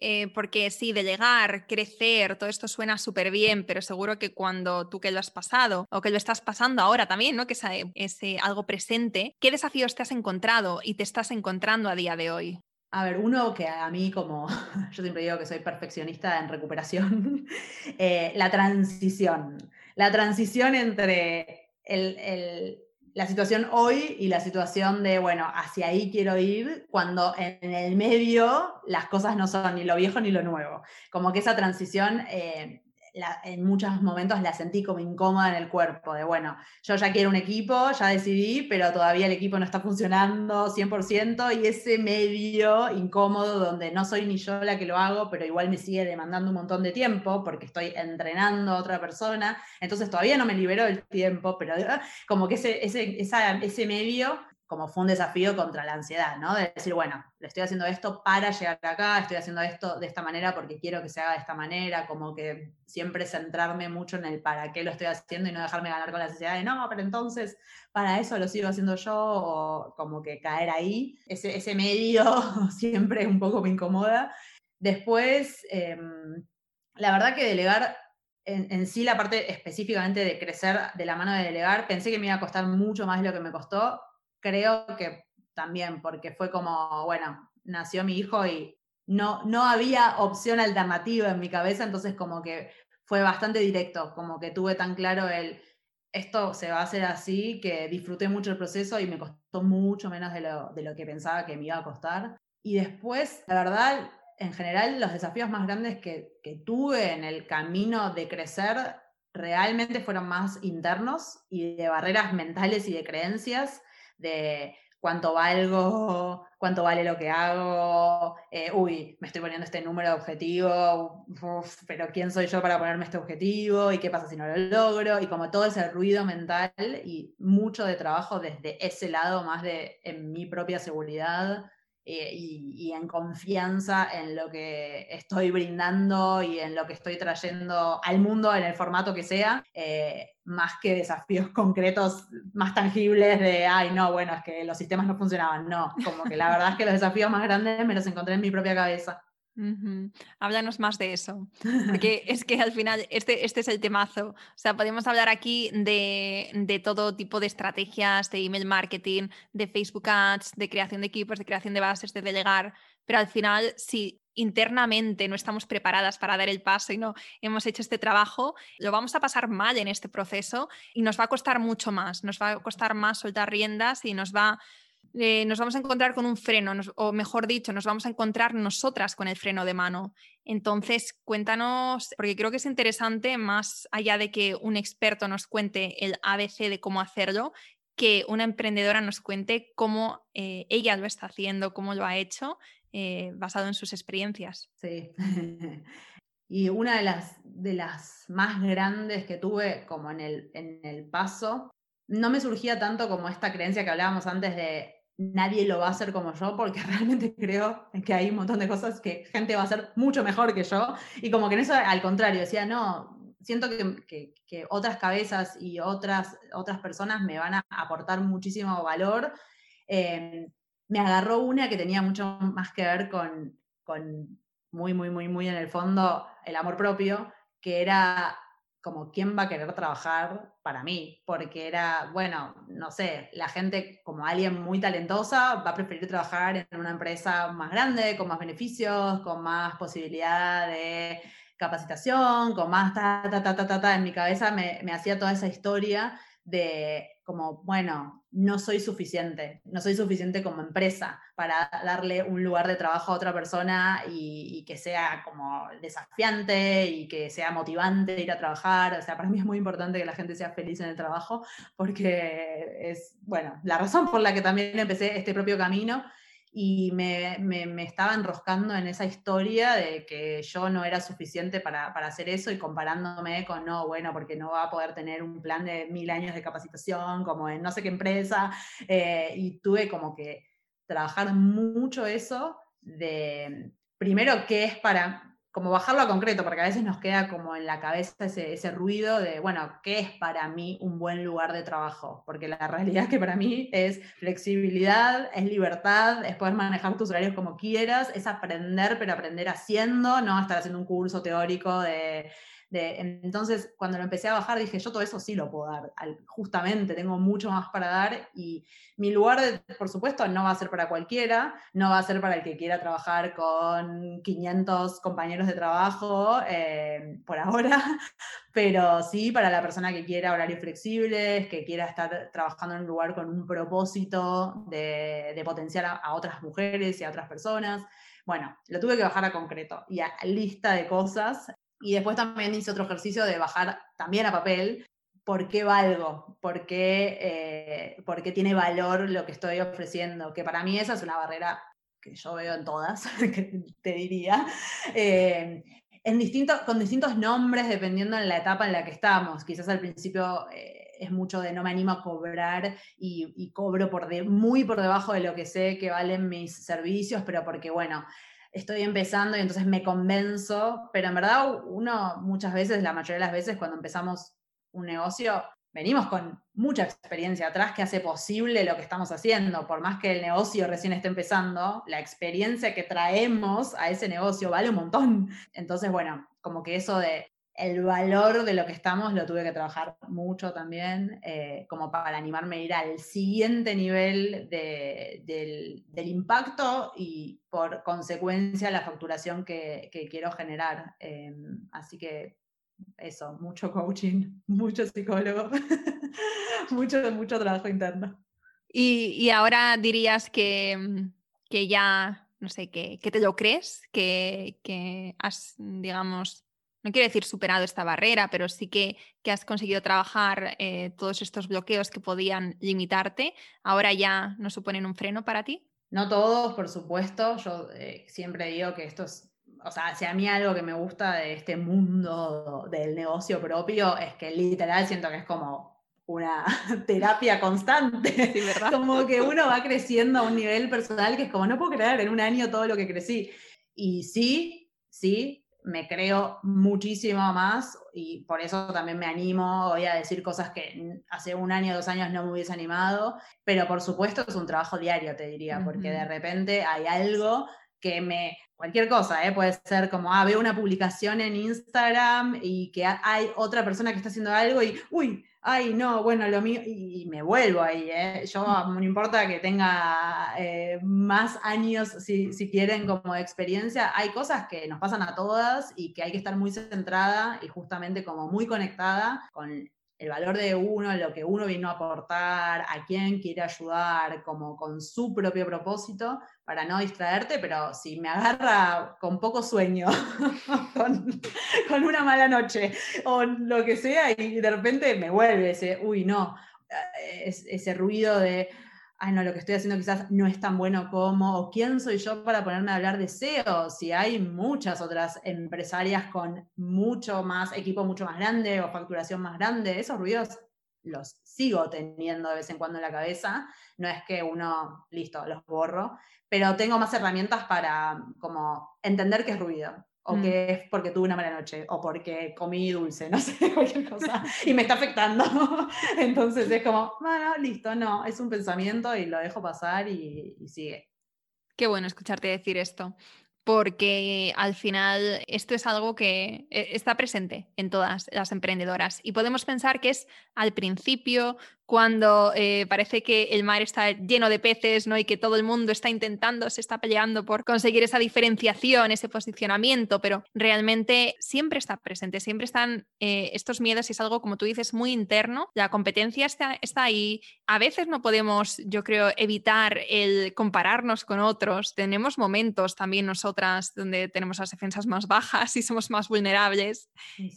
Eh, porque sí, de llegar, crecer, todo esto suena súper bien, pero seguro que cuando tú que lo has pasado o que lo estás pasando ahora también, ¿no? Que es, algo presente, ¿qué desafíos te has encontrado y te estás encontrando a día de hoy? A ver, uno que a mí, como <laughs> yo siempre digo que soy perfeccionista en recuperación, <laughs> eh, la transición. La transición entre el, la situación hoy y la situación de, bueno, hacia ahí quiero ir, cuando en el medio las cosas no son ni lo viejo ni lo nuevo. Como que esa transición eh, en muchos momentos la sentí como incómoda en el cuerpo, de bueno, yo ya quiero un equipo, ya decidí, pero todavía el equipo no está funcionando 100% y ese medio incómodo donde no soy ni yo la que lo hago, pero igual me sigue demandando un montón de tiempo porque estoy entrenando a otra persona, entonces todavía no me libero del tiempo, pero ah, como que ese, ese, ese medio como fue un desafío contra la ansiedad, ¿no? De decir, bueno, le estoy haciendo esto para llegar acá, estoy haciendo esto de esta manera porque quiero que se haga de esta manera, como que siempre centrarme mucho en el para qué lo estoy haciendo y no dejarme ganar con la ansiedad de, no, pero entonces para eso lo sigo haciendo yo, o como que caer ahí, ese, ese medio <laughs> siempre un poco me incomoda. Después, em, la verdad que delegar en, en, sí la parte específicamente de crecer de la mano de delegar, pensé que me iba a costar mucho más de lo que me costó creo que también, porque fue como, bueno, nació mi hijo y no, no había opción alternativa en mi cabeza, entonces como que fue bastante directo, como que tuve tan claro el, esto se va a hacer así, que disfruté mucho el proceso y me costó mucho menos de lo, de lo que pensaba que me iba a costar. Y después, la verdad, en general, los desafíos más grandes que, que tuve en el camino de crecer realmente fueron más internos y de barreras mentales y de creencias de cuánto valgo, cuánto vale lo que hago, eh, uy, me estoy poniendo este número de objetivo, pero ¿quién soy yo para ponerme este objetivo? ¿Y qué pasa si no lo logro? Y como todo ese ruido mental y mucho de trabajo desde ese lado, más de en mi propia seguridad, eh, y, en confianza en lo que estoy brindando y en lo que estoy trayendo al mundo en el formato que sea, eh, más que desafíos <laughs> concretos más tangibles de, ay, no, bueno, es que los sistemas no funcionaban. No, como que la verdad es que los desafíos más grandes me los encontré en mi propia cabeza. Háblanos más de eso, <laughs> porque es que al final este, este es el temazo. O sea, podemos hablar aquí de, de, todo tipo de estrategias, de email marketing, de Facebook Ads, de creación de equipos, de creación de bases, de delegar, pero al final si internamente no estamos preparadas para dar el paso y no hemos hecho este trabajo, lo vamos a pasar mal en este proceso y nos va a costar mucho más, nos va a costar más soltar riendas y nos va eh, nos vamos a encontrar con un freno, o mejor dicho, nos vamos a encontrar nosotras con el freno de mano. Entonces, cuéntanos, porque creo que es interesante, más allá de que un experto nos cuente el ABC de cómo hacerlo, que una emprendedora nos cuente cómo eh, ella lo está haciendo, cómo lo ha hecho, eh, basado en sus experiencias. Sí. <laughs> y una de las, de las más grandes que tuve como en el, en el paso no me surgía tanto como esta creencia que hablábamos antes de nadie lo va a hacer como yo, porque <laughs> realmente creo que hay un montón de cosas que gente va a hacer mucho mejor que yo. Y como que en eso, al contrario, decía, no, siento que, otras cabezas y otras, otras personas me van a aportar muchísimo valor. Em, me agarró una que tenía mucho más que ver con, con muy, muy, muy, muy en el fondo el amor propio, que era como quién va a querer trabajar para mí, porque era, bueno, no sé, la gente como alguien muy talentosa va a preferir trabajar en una empresa más grande, con más beneficios, con más posibilidad de capacitación, con más ta, ta, ta, ta, ta, ta. en mi cabeza me, me hacía toda esa historia de como, bueno, no soy suficiente, no soy suficiente como empresa para darle un lugar de trabajo a otra persona y, que sea como desafiante y que sea motivante ir a trabajar. O sea, para mí es muy importante que la gente sea feliz en el trabajo porque es, bueno, la razón por la que también empecé este propio camino y me, me, estaba enroscando en esa historia de que yo no era suficiente para, para, hacer eso y comparándome con, no, bueno, porque no va a poder tener un plan de mil años de capacitación como en no sé qué empresa. Eh, y tuve como que trabajar mucho eso de, primero, qué es para, como bajarlo a concreto, porque a veces nos queda como en la cabeza ese, ruido de, bueno, ¿qué es para mí un buen lugar de trabajo? Porque la <laughs> realidad que para mí es flexibilidad, es libertad, es poder manejar tus horarios como quieras, es aprender, pero aprender haciendo, no estar haciendo un curso teórico de entonces, cuando lo empecé a bajar, dije, yo todo eso sí lo puedo dar, justamente tengo mucho más para dar y mi lugar, por supuesto, no va a ser para cualquiera, no va a ser para el que quiera trabajar con 500 compañeros de trabajo eh, por ahora, <laughs> pero sí para la persona que quiera horarios flexibles, que quiera estar trabajando en un lugar con un propósito de, potenciar a otras mujeres y a otras personas. Bueno, lo tuve que bajar a concreto y a lista de cosas y después también hice otro ejercicio de bajar también a papel por qué valgo, por qué, eh, por qué tiene valor lo que estoy ofreciendo, que para mí esa es una barrera que yo veo en todas, <laughs> te diría, eh, en con distintos nombres dependiendo de la etapa en la que estamos. Quizás al principio eh, es mucho de no me animo a cobrar y, cobro por muy por debajo de lo que sé que valen mis servicios, pero porque, bueno, estoy empezando y entonces me convenzo, pero en verdad uno muchas veces, la mayoría de las veces cuando empezamos un negocio, venimos con mucha experiencia atrás que hace posible lo que estamos haciendo. Por más que el negocio recién esté empezando, la experiencia que traemos a ese negocio vale un montón. Entonces, bueno, como que eso de el valor de lo que estamos lo tuve que trabajar mucho también, eh, como para animarme a ir al siguiente nivel del, impacto y por consecuencia la facturación que, quiero generar. Em, así que eso, mucho coaching, <laughs> mucho psicólogo, <laughs> mucho, mucho trabajo interno. Y, ahora dirías que, que, ya, no sé, que, que te lo crees, que, que has, digamos, no quiero decir superado esta barrera, pero sí que, que has conseguido trabajar eh, todos estos bloqueos que podían limitarte, ahora ya no suponen un freno para ti? No todos, por supuesto. Yo eh, siempre digo que esto es, o sea, si a mí algo que me gusta de este mundo del negocio propio es que literal siento que es como una <laughs> terapia constante. Sí, ¿verdad? Como que <laughs> uno va creciendo a un nivel personal que es como, no puedo creer en un año todo lo que crecí. Y sí, sí, me creo muchísimo más y por eso también me animo hoy a decir cosas que hace un año, dos años no me hubiese animado, pero por supuesto es un trabajo diario, te diría, porque de repente hay algo que me, cualquier cosa, ¿eh? puede ser como, ah, veo una publicación en Instagram y que hay otra persona que está haciendo algo y, uy, ay, no, bueno, lo mío, y, me vuelvo ahí, ¿eh? Yo mm. no importa que tenga eh, más años, si, si, quieren, como de experiencia, hay cosas que nos pasan a todas y que hay que estar muy centrada y justamente como muy conectada con el valor de uno, lo que uno vino a aportar, a quién quiere ayudar, como con su propio propósito, para no distraerte, pero si me agarra con poco sueño, <laughs> con, una mala noche o lo que sea, y de repente me vuelve ese, uy, no, eh, ese ruido de, ay, no, lo que estoy haciendo quizás no es tan bueno como, o quién soy yo para ponerme a hablar de SEO, si hay muchas otras empresarias con mucho más equipo, mucho más grande o facturación más grande, esos ruidos los sigo teniendo de vez en cuando en la cabeza, no es que uno, listo, los borro, pero tengo más herramientas para como entender qué es ruido, o mm. que es porque tuve una mala noche, o porque comí dulce, <laughs> no sé, cualquier cosa, y me está afectando. <laughs> Entonces es como, bueno, listo, no, es un pensamiento y lo dejo pasar y, y sigue. Qué bueno escucharte decir esto porque al final esto es algo que eh, está presente en todas las emprendedoras. Y podemos pensar que es al principio cuando eh, parece que el mar está lleno de peces ¿no? y que todo el mundo está intentando, se está peleando por conseguir esa diferenciación, ese posicionamiento, pero realmente siempre está presente, siempre están eh, estos miedos y es algo, como tú dices, muy interno. La competencia está, está ahí. A veces no podemos, yo creo, evitar el compararnos con otros. Tenemos momentos también nosotras donde tenemos las defensas más bajas y somos más vulnerables.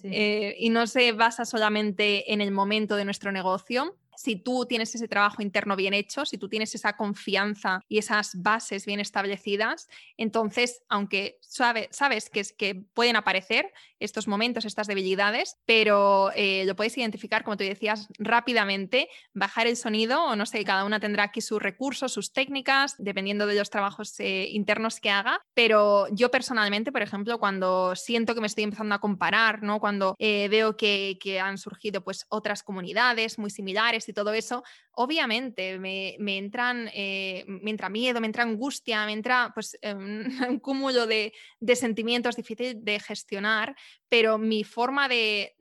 Eh, y no se basa solamente en el momento de nuestro negocio, si tú tienes ese trabajo interno bien hecho, si tú tienes esa confianza y esas bases bien establecidas, entonces, aunque sabes que, es, que pueden aparecer estos momentos, estas debilidades, pero eh, lo puedes identificar, como tú decías, rápidamente, bajar el sonido o no sé, cada una tendrá aquí sus recursos, sus técnicas, dependiendo de los trabajos eh, internos que haga, pero yo personalmente, por ejemplo, cuando siento que me estoy empezando a comparar, ¿no? cuando eh, veo que, que han surgido pues otras comunidades muy similares, y todo eso, obviamente me, entran, eh, me entra miedo, me entra angustia, me entra pues, em, <laughs> un cúmulo de, sentimientos difíciles de gestionar, pero mi forma de,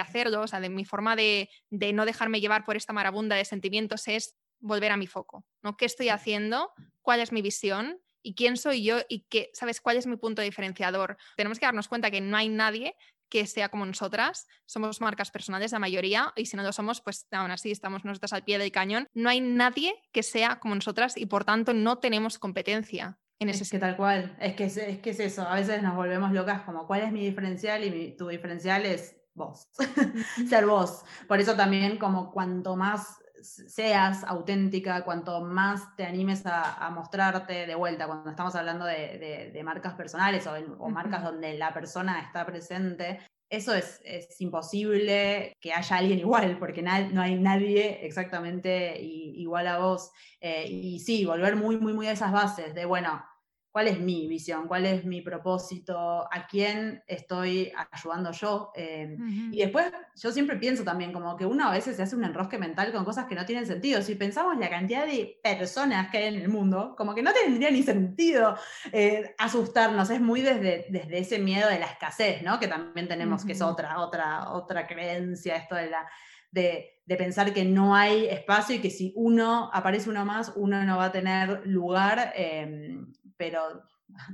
hacerlo, o sea, de mi forma de, no dejarme llevar por esta marabunda de sentimientos es volver a mi foco, ¿no? ¿Qué estoy haciendo? ¿Cuál es mi visión? ¿Y quién soy yo? ¿Y qué, sabes cuál es mi punto diferenciador? Tenemos que darnos cuenta que no hay nadie que sea como nosotras. Somos marcas personales la mayoría y si no lo somos, pues aún así estamos nosotras al pie del cañón. No hay nadie que sea como nosotras y por tanto no tenemos competencia. En ese es que tal cual, es que es, que es eso, a veces nos volvemos locas como cuál es mi diferencial y tu diferencial es vos, <laughs> ser vos. Por eso también como cuanto más seas auténtica, cuanto más te animes a, mostrarte de vuelta, cuando estamos hablando de, marcas personales o, marcas donde la persona está presente, eso es, imposible que haya alguien igual, porque no hay nadie exactamente igual a vos. Eh, y sí, volver muy, muy, muy a esas bases de, bueno, cuál es mi visión, cuál es mi propósito, a quién estoy ayudando yo. Em, y después yo siempre pienso también como que uno a veces se hace un enrosque mental con cosas que no tienen sentido. Si pensamos la cantidad de personas que hay en el mundo, como que no tendría ni sentido eh, asustarnos. Es muy desde, desde ese miedo de la escasez, ¿no? Que también tenemos, que es otra, otra, otra creencia, esto de la... De, de, pensar que no hay espacio y que si uno aparece uno más, uno no va a tener lugar. Em, pero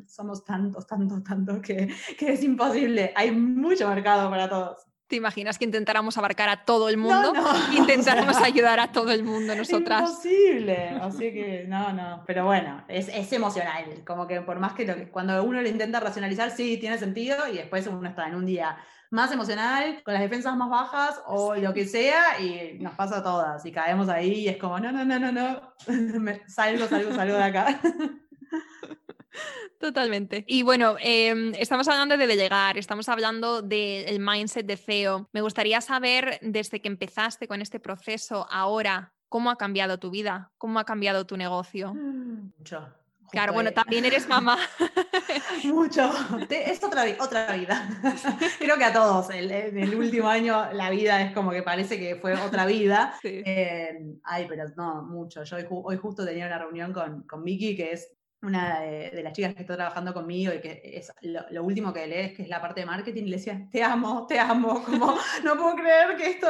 somos tantos, tantos, tantos que, es imposible. Hay mucho mercado para todos. ¿Te imaginas que intentáramos abarcar a todo el mundo? No, <laughs> Intentáramos ayudar a todo el mundo nosotras. Imposible. Así que no, no. Pero bueno, es, emocional. Como que por más que, lo, cuando uno lo intenta racionalizar, sí, tiene sentido y después uno está en un día más emocional, con las defensas más bajas o lo que sea y nos pasa a todas y caemos ahí y es como, no, no, no, no, no, <laughs> salgo, salgo, salgo de acá. <laughs> Totalmente. Y bueno, em, estamos hablando de delegar, estamos hablando del mindset de CEO. Me gustaría saber, desde que empezaste con este proceso, ahora, ¿cómo ha cambiado tu vida? ¿Cómo ha cambiado tu negocio? Mucho. Claro, bueno, también eres mamá. <laughs> Mucho. Es otra, otra vida. <laughs> Creo que a todos. en el último año la vida es como que parece que fue otra vida. <laughs> Em, ay, pero no, mucho. Yo hoy, justo tenía una reunión con, con Vicky, que es una de, las chicas que está trabajando conmigo y que es lo, último que lees, que es la parte de marketing, le decía, te amo, te amo, <laughs> como no puedo creer que esto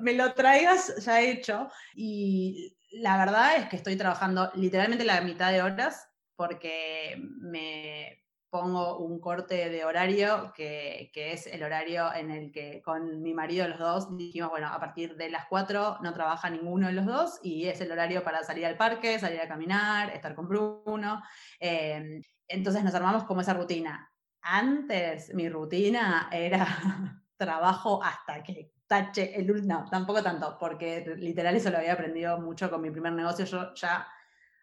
me lo traigas ya hecho. Y la verdad es que estoy trabajando literalmente la mitad de horas porque me, pongo un corte de horario que, es el horario en el que con mi marido los dos dijimos, bueno, a partir de las 4 no trabaja ninguno de los dos y es el horario para salir al parque, salir a caminar, estar con Bruno. Em, entonces nos armamos como esa rutina. Antes mi rutina era <laughs> trabajo hasta que tache el... No, tampoco tanto, porque literal eso lo había aprendido mucho con mi primer negocio. Yo ya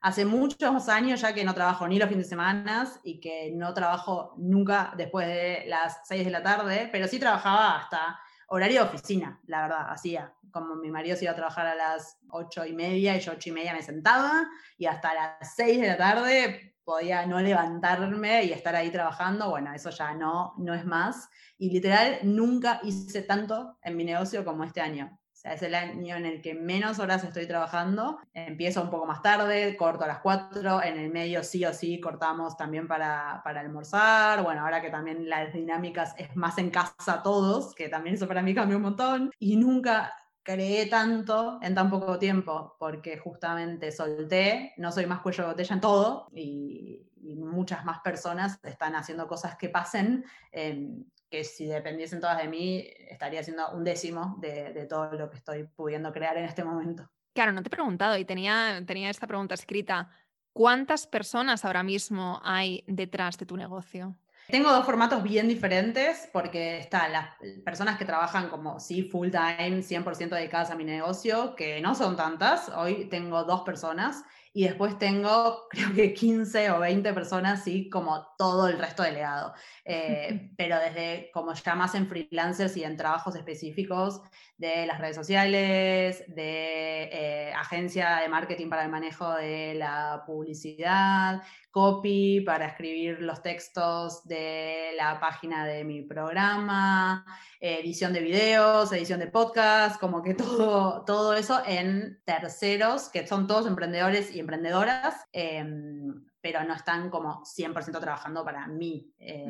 hace muchos años ya que no trabajo ni los fines de semana y que no trabajo nunca después de las 6 de la tarde, pero sí trabajaba hasta horario de oficina, la verdad, hacía. Como mi marido se iba a trabajar a las 8 y media y yo 8 y media me sentaba y hasta las 6 de la tarde podía no levantarme y estar ahí trabajando, bueno, eso ya no, no es más. Y literal, nunca hice tanto en mi negocio como este año es el año en el que menos horas estoy trabajando. Empiezo un poco más tarde, corto a las 4, en el medio sí o sí cortamos también para, para almorzar. Bueno, ahora que también las dinámicas es más en casa todos, que también eso para mí cambió un montón. Y nunca creé tanto en tan poco tiempo, porque justamente solté, no soy más cuello de botella en todo, y, muchas más personas están haciendo cosas que pasen. Eh, que si dependiesen todas de mí, estaría haciendo un décimo de, todo lo que estoy pudiendo crear en este momento. Claro, no te he preguntado y tenía, tenía esta pregunta escrita. ¿Cuántas personas ahora mismo hay detrás de tu negocio? Tengo dos formatos bien diferentes porque están las personas que trabajan como, sí, full time, 100% dedicadas a mi negocio, que no son tantas. Hoy tengo dos personas y después tengo, <laughs> creo que 15 o 20 personas, sí, como todo el resto delegado. Eh, <laughs> pero desde como ya más en freelancers y en trabajos específicos de las redes sociales, de eh, agencia de marketing para el manejo de la publicidad, copy para escribir los textos de la página de mi programa, edición de videos, edición de podcast, como que todo, todo eso en terceros, que son todos emprendedores y emprendedoras. Em, pero no están como 100% trabajando para mi eh,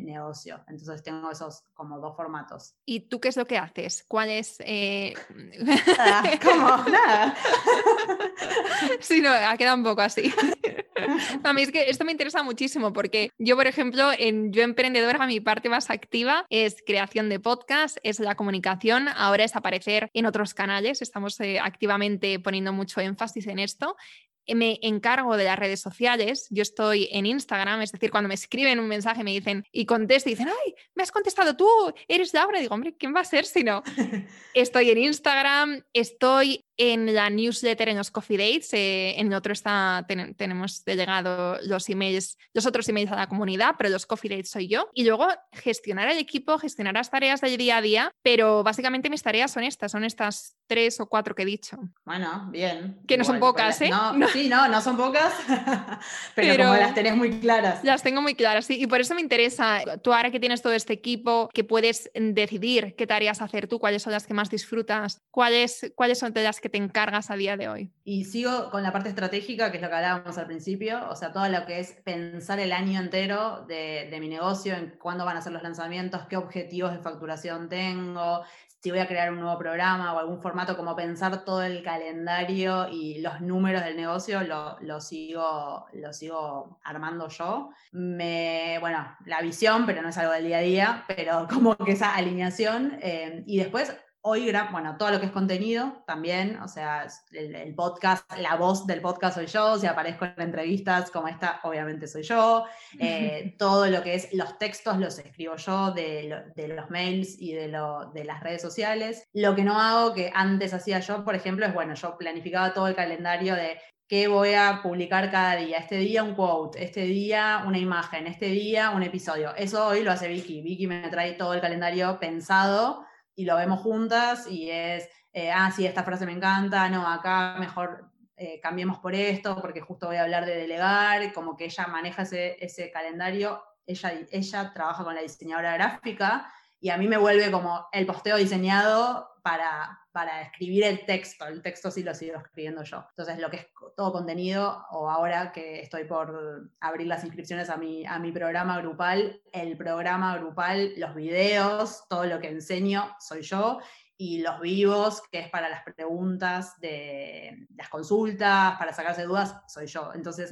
negocio. Entonces tengo esos como dos formatos. ¿Y tú qué es lo que haces? ¿Cuál es...? Eh... <laughs> ¿Cómo? Nada. <laughs> sí, no, ha quedado un poco así. <laughs> A mí es que esto me interesa muchísimo porque yo, por ejemplo, en Yo Emprendedora, mi parte más activa es creación de podcast, es la comunicación, ahora es aparecer en otros canales, estamos eh, activamente poniendo mucho énfasis en esto me encargo de las redes sociales. Yo estoy en Instagram, es decir, cuando me escriben un mensaje me dicen y contesto y dicen, ay, me has contestado tú, eres Laura. digo, hombre, ¿quién va a ser si no? <laughs> estoy en Instagram, estoy en la newsletter, en los coffee dates, eh, en otro está, tenemos delegado los emails, los otros emails a la comunidad, pero los coffee dates soy yo. Y luego gestionar el equipo, gestionar las tareas del día a día, pero básicamente mis tareas son estas, son estas tres o cuatro que he dicho. Bueno, bien. Que no son pocas, ¿eh? No, <laughs> Sí, no, no son pocas, <laughs> pero, como las tenés muy claras. Las tengo muy claras, sí, y por eso me interesa, tú ahora que tienes todo este equipo, que puedes decidir qué tareas hacer tú, cuáles son las que más disfrutas, cuáles, cuáles son las que te encargas a día de hoy? Y sigo con la parte estratégica, que es lo que hablábamos al principio, o sea, todo lo que es pensar el año entero de, de mi negocio, en cuándo van a ser los lanzamientos, qué objetivos de facturación tengo, si voy a crear un nuevo programa o algún formato, como pensar todo el calendario y los números del negocio, lo, lo sigo, lo sigo armando yo. Me, bueno, la visión, pero no es algo del día a día, pero <laughs> como que esa alineación. Eh, y después Hoy, bueno, todo lo que es contenido también, o sea, el, podcast, la voz del podcast soy yo, si aparezco en entrevistas como esta, obviamente soy yo. <laughs> Eh, todo lo que es los textos los escribo yo de, los mails y de, de, las redes sociales. Lo que no hago, que antes hacía yo, por ejemplo, es, bueno, yo planificaba todo el calendario de qué voy a publicar cada día. Este día un quote, este día una imagen, este día un episodio. Eso hoy lo hace Vicky. Vicky me trae todo el calendario pensado y lo vemos juntas y es, eh, ah, sí, esta frase me encanta, no, acá mejor eh, cambiemos por esto, porque justo voy a hablar de delegar, como que ella maneja ese, ese calendario, ella, ella trabaja con la diseñadora gráfica y a mí me vuelve como el posteo diseñado para, para escribir el texto, el texto sí lo sigo escribiendo yo. Entonces lo que es todo contenido, o ahora que estoy por abrir las inscripciones a mi, a mi programa grupal, el programa grupal, los videos, todo lo que enseño soy yo, y los vivos, que es para las preguntas de las consultas, para sacarse dudas, soy yo. Entonces,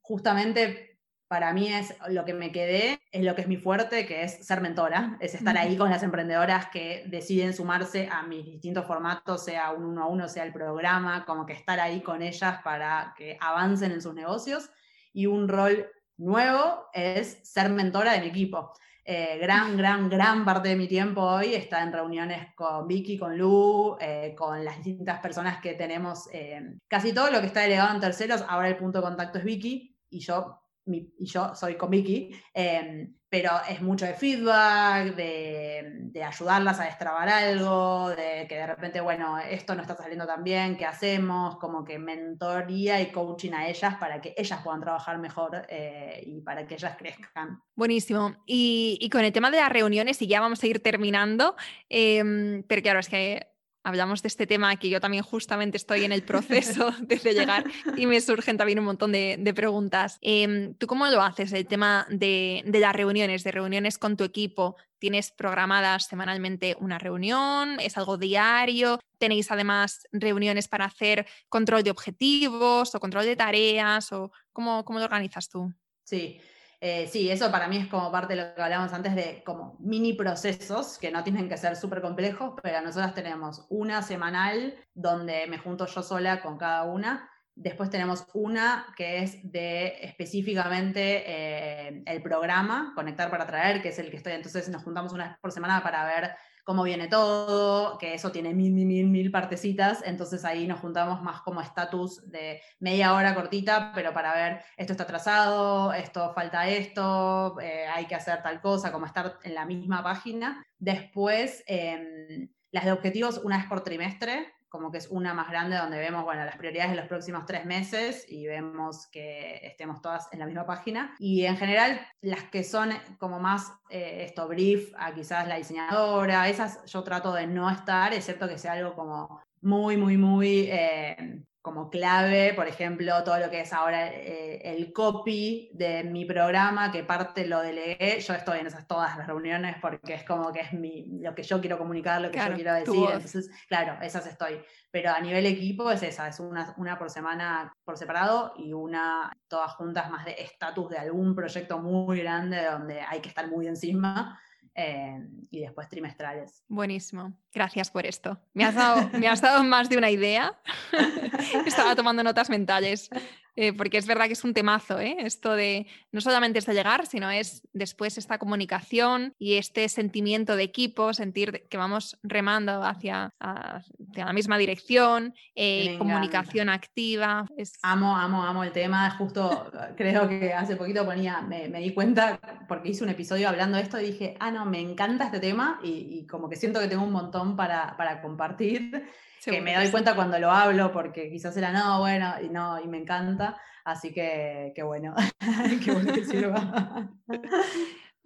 justamente para mí es lo que me quedé, es lo que es mi fuerte, que es ser mentora, es estar ahí con las emprendedoras que deciden sumarse a mis distintos formatos, sea un uno a uno, sea el programa, como que estar ahí con ellas para que avancen en sus negocios. Y un rol nuevo es ser mentora de mi equipo. Eh, gran, gran, gran parte de mi tiempo hoy está en reuniones con Vicky, con Lu, eh, con las distintas personas que tenemos. Eh, casi todo lo que está delegado en terceros, ahora el punto de contacto es Vicky y yo y yo soy con Vicky, em, pero es mucho de feedback, de, ayudarlas a destrabar algo, de que de repente, bueno, esto no está saliendo tan bien, ¿qué hacemos? Como que mentoría y coaching a ellas para que ellas puedan trabajar mejor eh, y para que ellas crezcan. Buenísimo. Y, con el tema de las reuniones, y ya vamos a ir terminando, eh, pero claro, es que hablamos de este tema que yo también justamente estoy en el proceso <laughs> desde llegar y me surgen también un montón de, preguntas. Em, ¿Tú cómo lo haces? El tema de, las reuniones, de reuniones con tu equipo. ¿Tienes programadas semanalmente una reunión? ¿Es algo diario? ¿Tenéis además reuniones para hacer control de objetivos o control de tareas? ¿O cómo, cómo lo organizas tú? Sí, eh, sí, eso para mí es como parte de lo que hablábamos antes de como mini procesos que no tienen que ser súper complejos, pero nosotros tenemos una semanal donde me junto yo sola con cada una Después tenemos una que es de específicamente eh, el programa Conectar para Traer, que es el que estoy. Entonces nos juntamos una vez por semana para ver cómo viene todo, que eso tiene mil, mil, mil, mil partecitas. Entonces ahí nos juntamos más como estatus de media hora cortita, pero para ver esto está atrasado, esto falta esto, eh, hay que hacer tal cosa, como estar en la misma página. Después, em, las de objetivos una vez por trimestre, como que es una más grande donde vemos, bueno, las prioridades de los próximos tres meses y vemos que estemos todas en la misma página. Y en general, las que son como más eh, esto, brief a quizás la diseñadora, esas yo trato de no estar, excepto que sea algo como muy, muy, muy eh, como clave, por ejemplo, todo lo que es ahora eh, el copy de mi programa, que parte lo delegué, yo estoy en esas todas las reuniones porque es como que es mi, lo que yo quiero comunicar, lo que yo quiero decir, entonces, claro, esas estoy. Pero a nivel equipo es esa, es una, una por semana por separado y una todas juntas más de estatus de algún proyecto muy grande donde hay que estar muy encima eh, y después trimestrales. Buenísimo, gracias por esto. Me has dado, me has dado más de una idea. <laughs> Estaba tomando notas mentales. Eh, porque es verdad que es un temazo, ¿eh? esto de no solamente es de llegar, sino es después esta comunicación y este sentimiento de equipo, sentir que vamos remando hacia, hacia la misma dirección, eh, comunicación activa. Amo, amo, amo el tema. Justo creo que hace poquito ponía, me, di cuenta porque hice un episodio hablando de esto y dije, ah, no, me encanta este tema y, como que siento que tengo un montón para, para compartir que me doy cuenta cuando lo hablo, porque quizás era no, bueno, y no, y me encanta. Así que, qué bueno, <laughs> qué bueno que sirva. <laughs>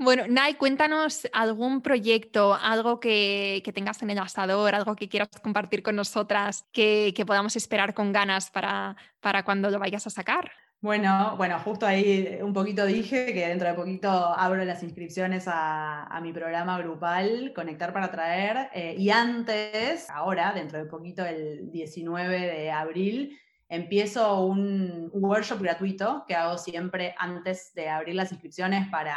Bueno, Nai, cuéntanos algún proyecto, algo que, que, tengas en el asador, algo que quieras compartir con nosotras, que, que podamos esperar con ganas para, para cuando lo vayas a sacar. Bueno, bueno, justo ahí un poquito dije que dentro de poquito abro las inscripciones a, mi programa grupal Conectar para Traer. Eh, y antes, ahora, dentro de poquito, el 19 de abril, empiezo un, workshop gratuito que hago siempre antes de abrir las inscripciones para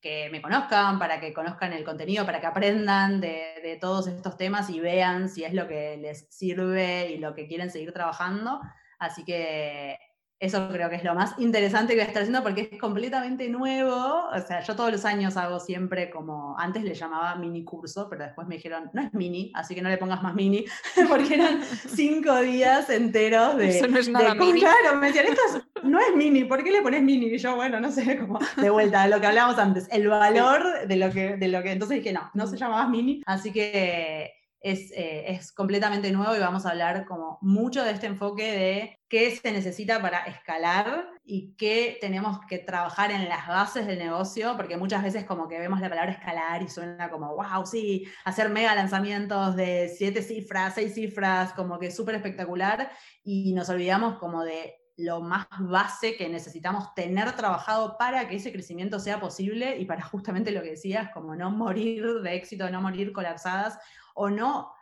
que me conozcan, para que conozcan el contenido, para que aprendan de, de todos estos temas y vean si es lo que les sirve y lo que quieren seguir trabajando. Así que eso creo que es lo más interesante que voy a estar haciendo porque es completamente nuevo. O sea, yo todos los años hago siempre como, antes le llamaba mini curso, pero después me dijeron, no es mini, así que no le pongas más mini, <laughs> porque eran <laughs> cinco días enteros de... Eso no es nada mini. Claro, me decían, esto no es mini, ¿por qué le pones mini? Y yo, bueno, no sé, como de vuelta a lo que hablábamos antes, el valor de lo que, de lo que, entonces dije, no, no se llamaba mini, así que eh, es, completamente nuevo y vamos a hablar como mucho de este enfoque de qué se necesita para escalar y qué tenemos que trabajar en las bases del negocio, porque muchas veces como que vemos la palabra escalar y suena como, wow, sí, hacer mega lanzamientos de siete cifras, seis cifras, como que súper espectacular, y nos olvidamos como de lo más base que necesitamos tener trabajado para que ese crecimiento sea posible y para justamente lo que decías, como no morir de éxito, no morir colapsadas o no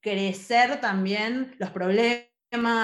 crecer también los problemas,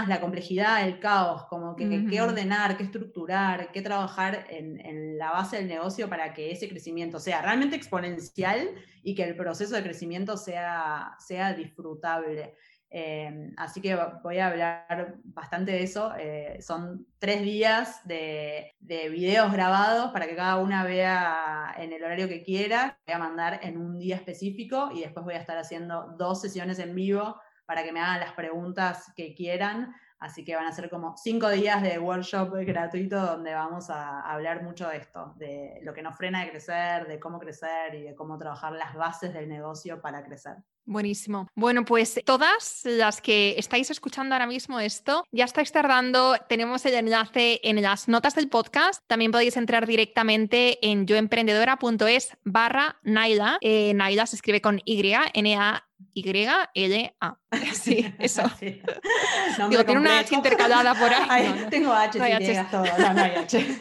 la complejidad, el caos, como que qué ordenar, qué estructurar, qué trabajar en, la base del negocio para que ese crecimiento sea realmente exponencial y que el proceso de crecimiento sea, sea disfrutable. Em, así que voy a hablar bastante de eso. Eh, son tres días de, de, videos grabados para que cada una vea en el horario que quiera. Voy a mandar en un día específico y después voy a estar haciendo dos sesiones en vivo para que me hagan las preguntas que quieran. Así que van a ser como cinco días de workshop gratuito donde vamos a hablar mucho de esto, de lo que nos frena de crecer, de cómo crecer y de cómo trabajar las bases del negocio para crecer. Buenísimo. Bueno, pues todas las que estáis escuchando ahora mismo esto, ya estáis tardando, tenemos el enlace en las notas del podcast. También podéis entrar directamente en yoemprendedora.es barra Naila. Eh, Naila se escribe con Y, N-A y-L-A. <laughs> Sí, <laughs> eso. Digo, tiene una H intercalada por ahí. <laughs> tengo H, no hay H. Todo. No, no hay H.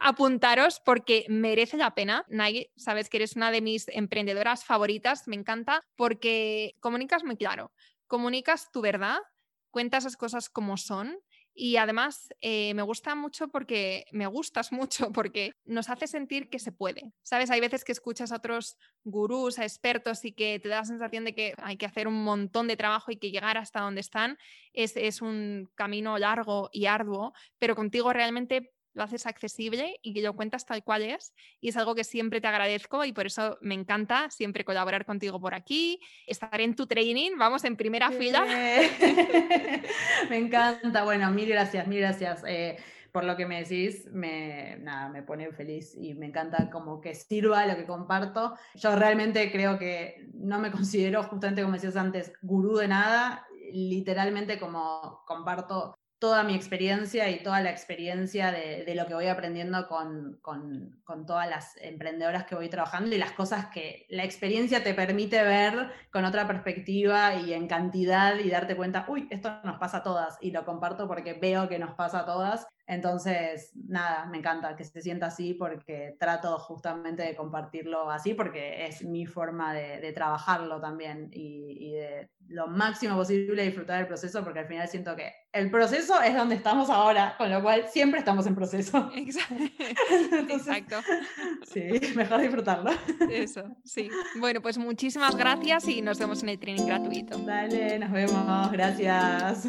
Apuntaros porque merece la pena. Nay, sabes que eres una de mis emprendedoras favoritas, me encanta porque comunicas muy claro. Comunicas tu verdad, cuentas las cosas como son Y además eh, me gusta mucho porque me gustas <laughs> mucho porque nos hace sentir que se puede. Sabes, hay veces que escuchas a otros gurús, a expertos y que te da la sensación de que hay que hacer un montón de trabajo y que llegar hasta donde están es, es un camino largo y arduo, pero contigo realmente lo haces accesible y que lo cuentas tal cual es. Y es algo que siempre te agradezco y por eso me encanta siempre colaborar contigo por aquí, estar en tu training, vamos en primera fila. <laughs> <laughs> me encanta, bueno, mil gracias, mil gracias. Eh, por lo que me decís, me, nada, me pone feliz y me encanta como que sirva lo que comparto. Yo realmente creo que no me considero, justamente como decías antes, gurú de nada, literalmente como comparto toda mi experiencia y toda la experiencia de, lo que voy aprendiendo con, con, con, todas las emprendedoras que voy trabajando y las cosas que la experiencia te permite ver con otra perspectiva y en cantidad y darte cuenta, uy, esto nos pasa a todas y lo comparto porque veo que nos pasa a todas entonces, nada, me encanta que se sienta así porque trato justamente de compartirlo así porque es mi forma de, trabajarlo también y, de lo máximo posible disfrutar del proceso porque al final siento que el proceso es donde estamos ahora, con lo cual siempre estamos en proceso. <laughs> Exacto. Sí, mejor disfrutarlo. Eso, sí. Bueno, pues muchísimas gracias y nos vemos en el training gratuito. Dale, nos vemos. Gracias.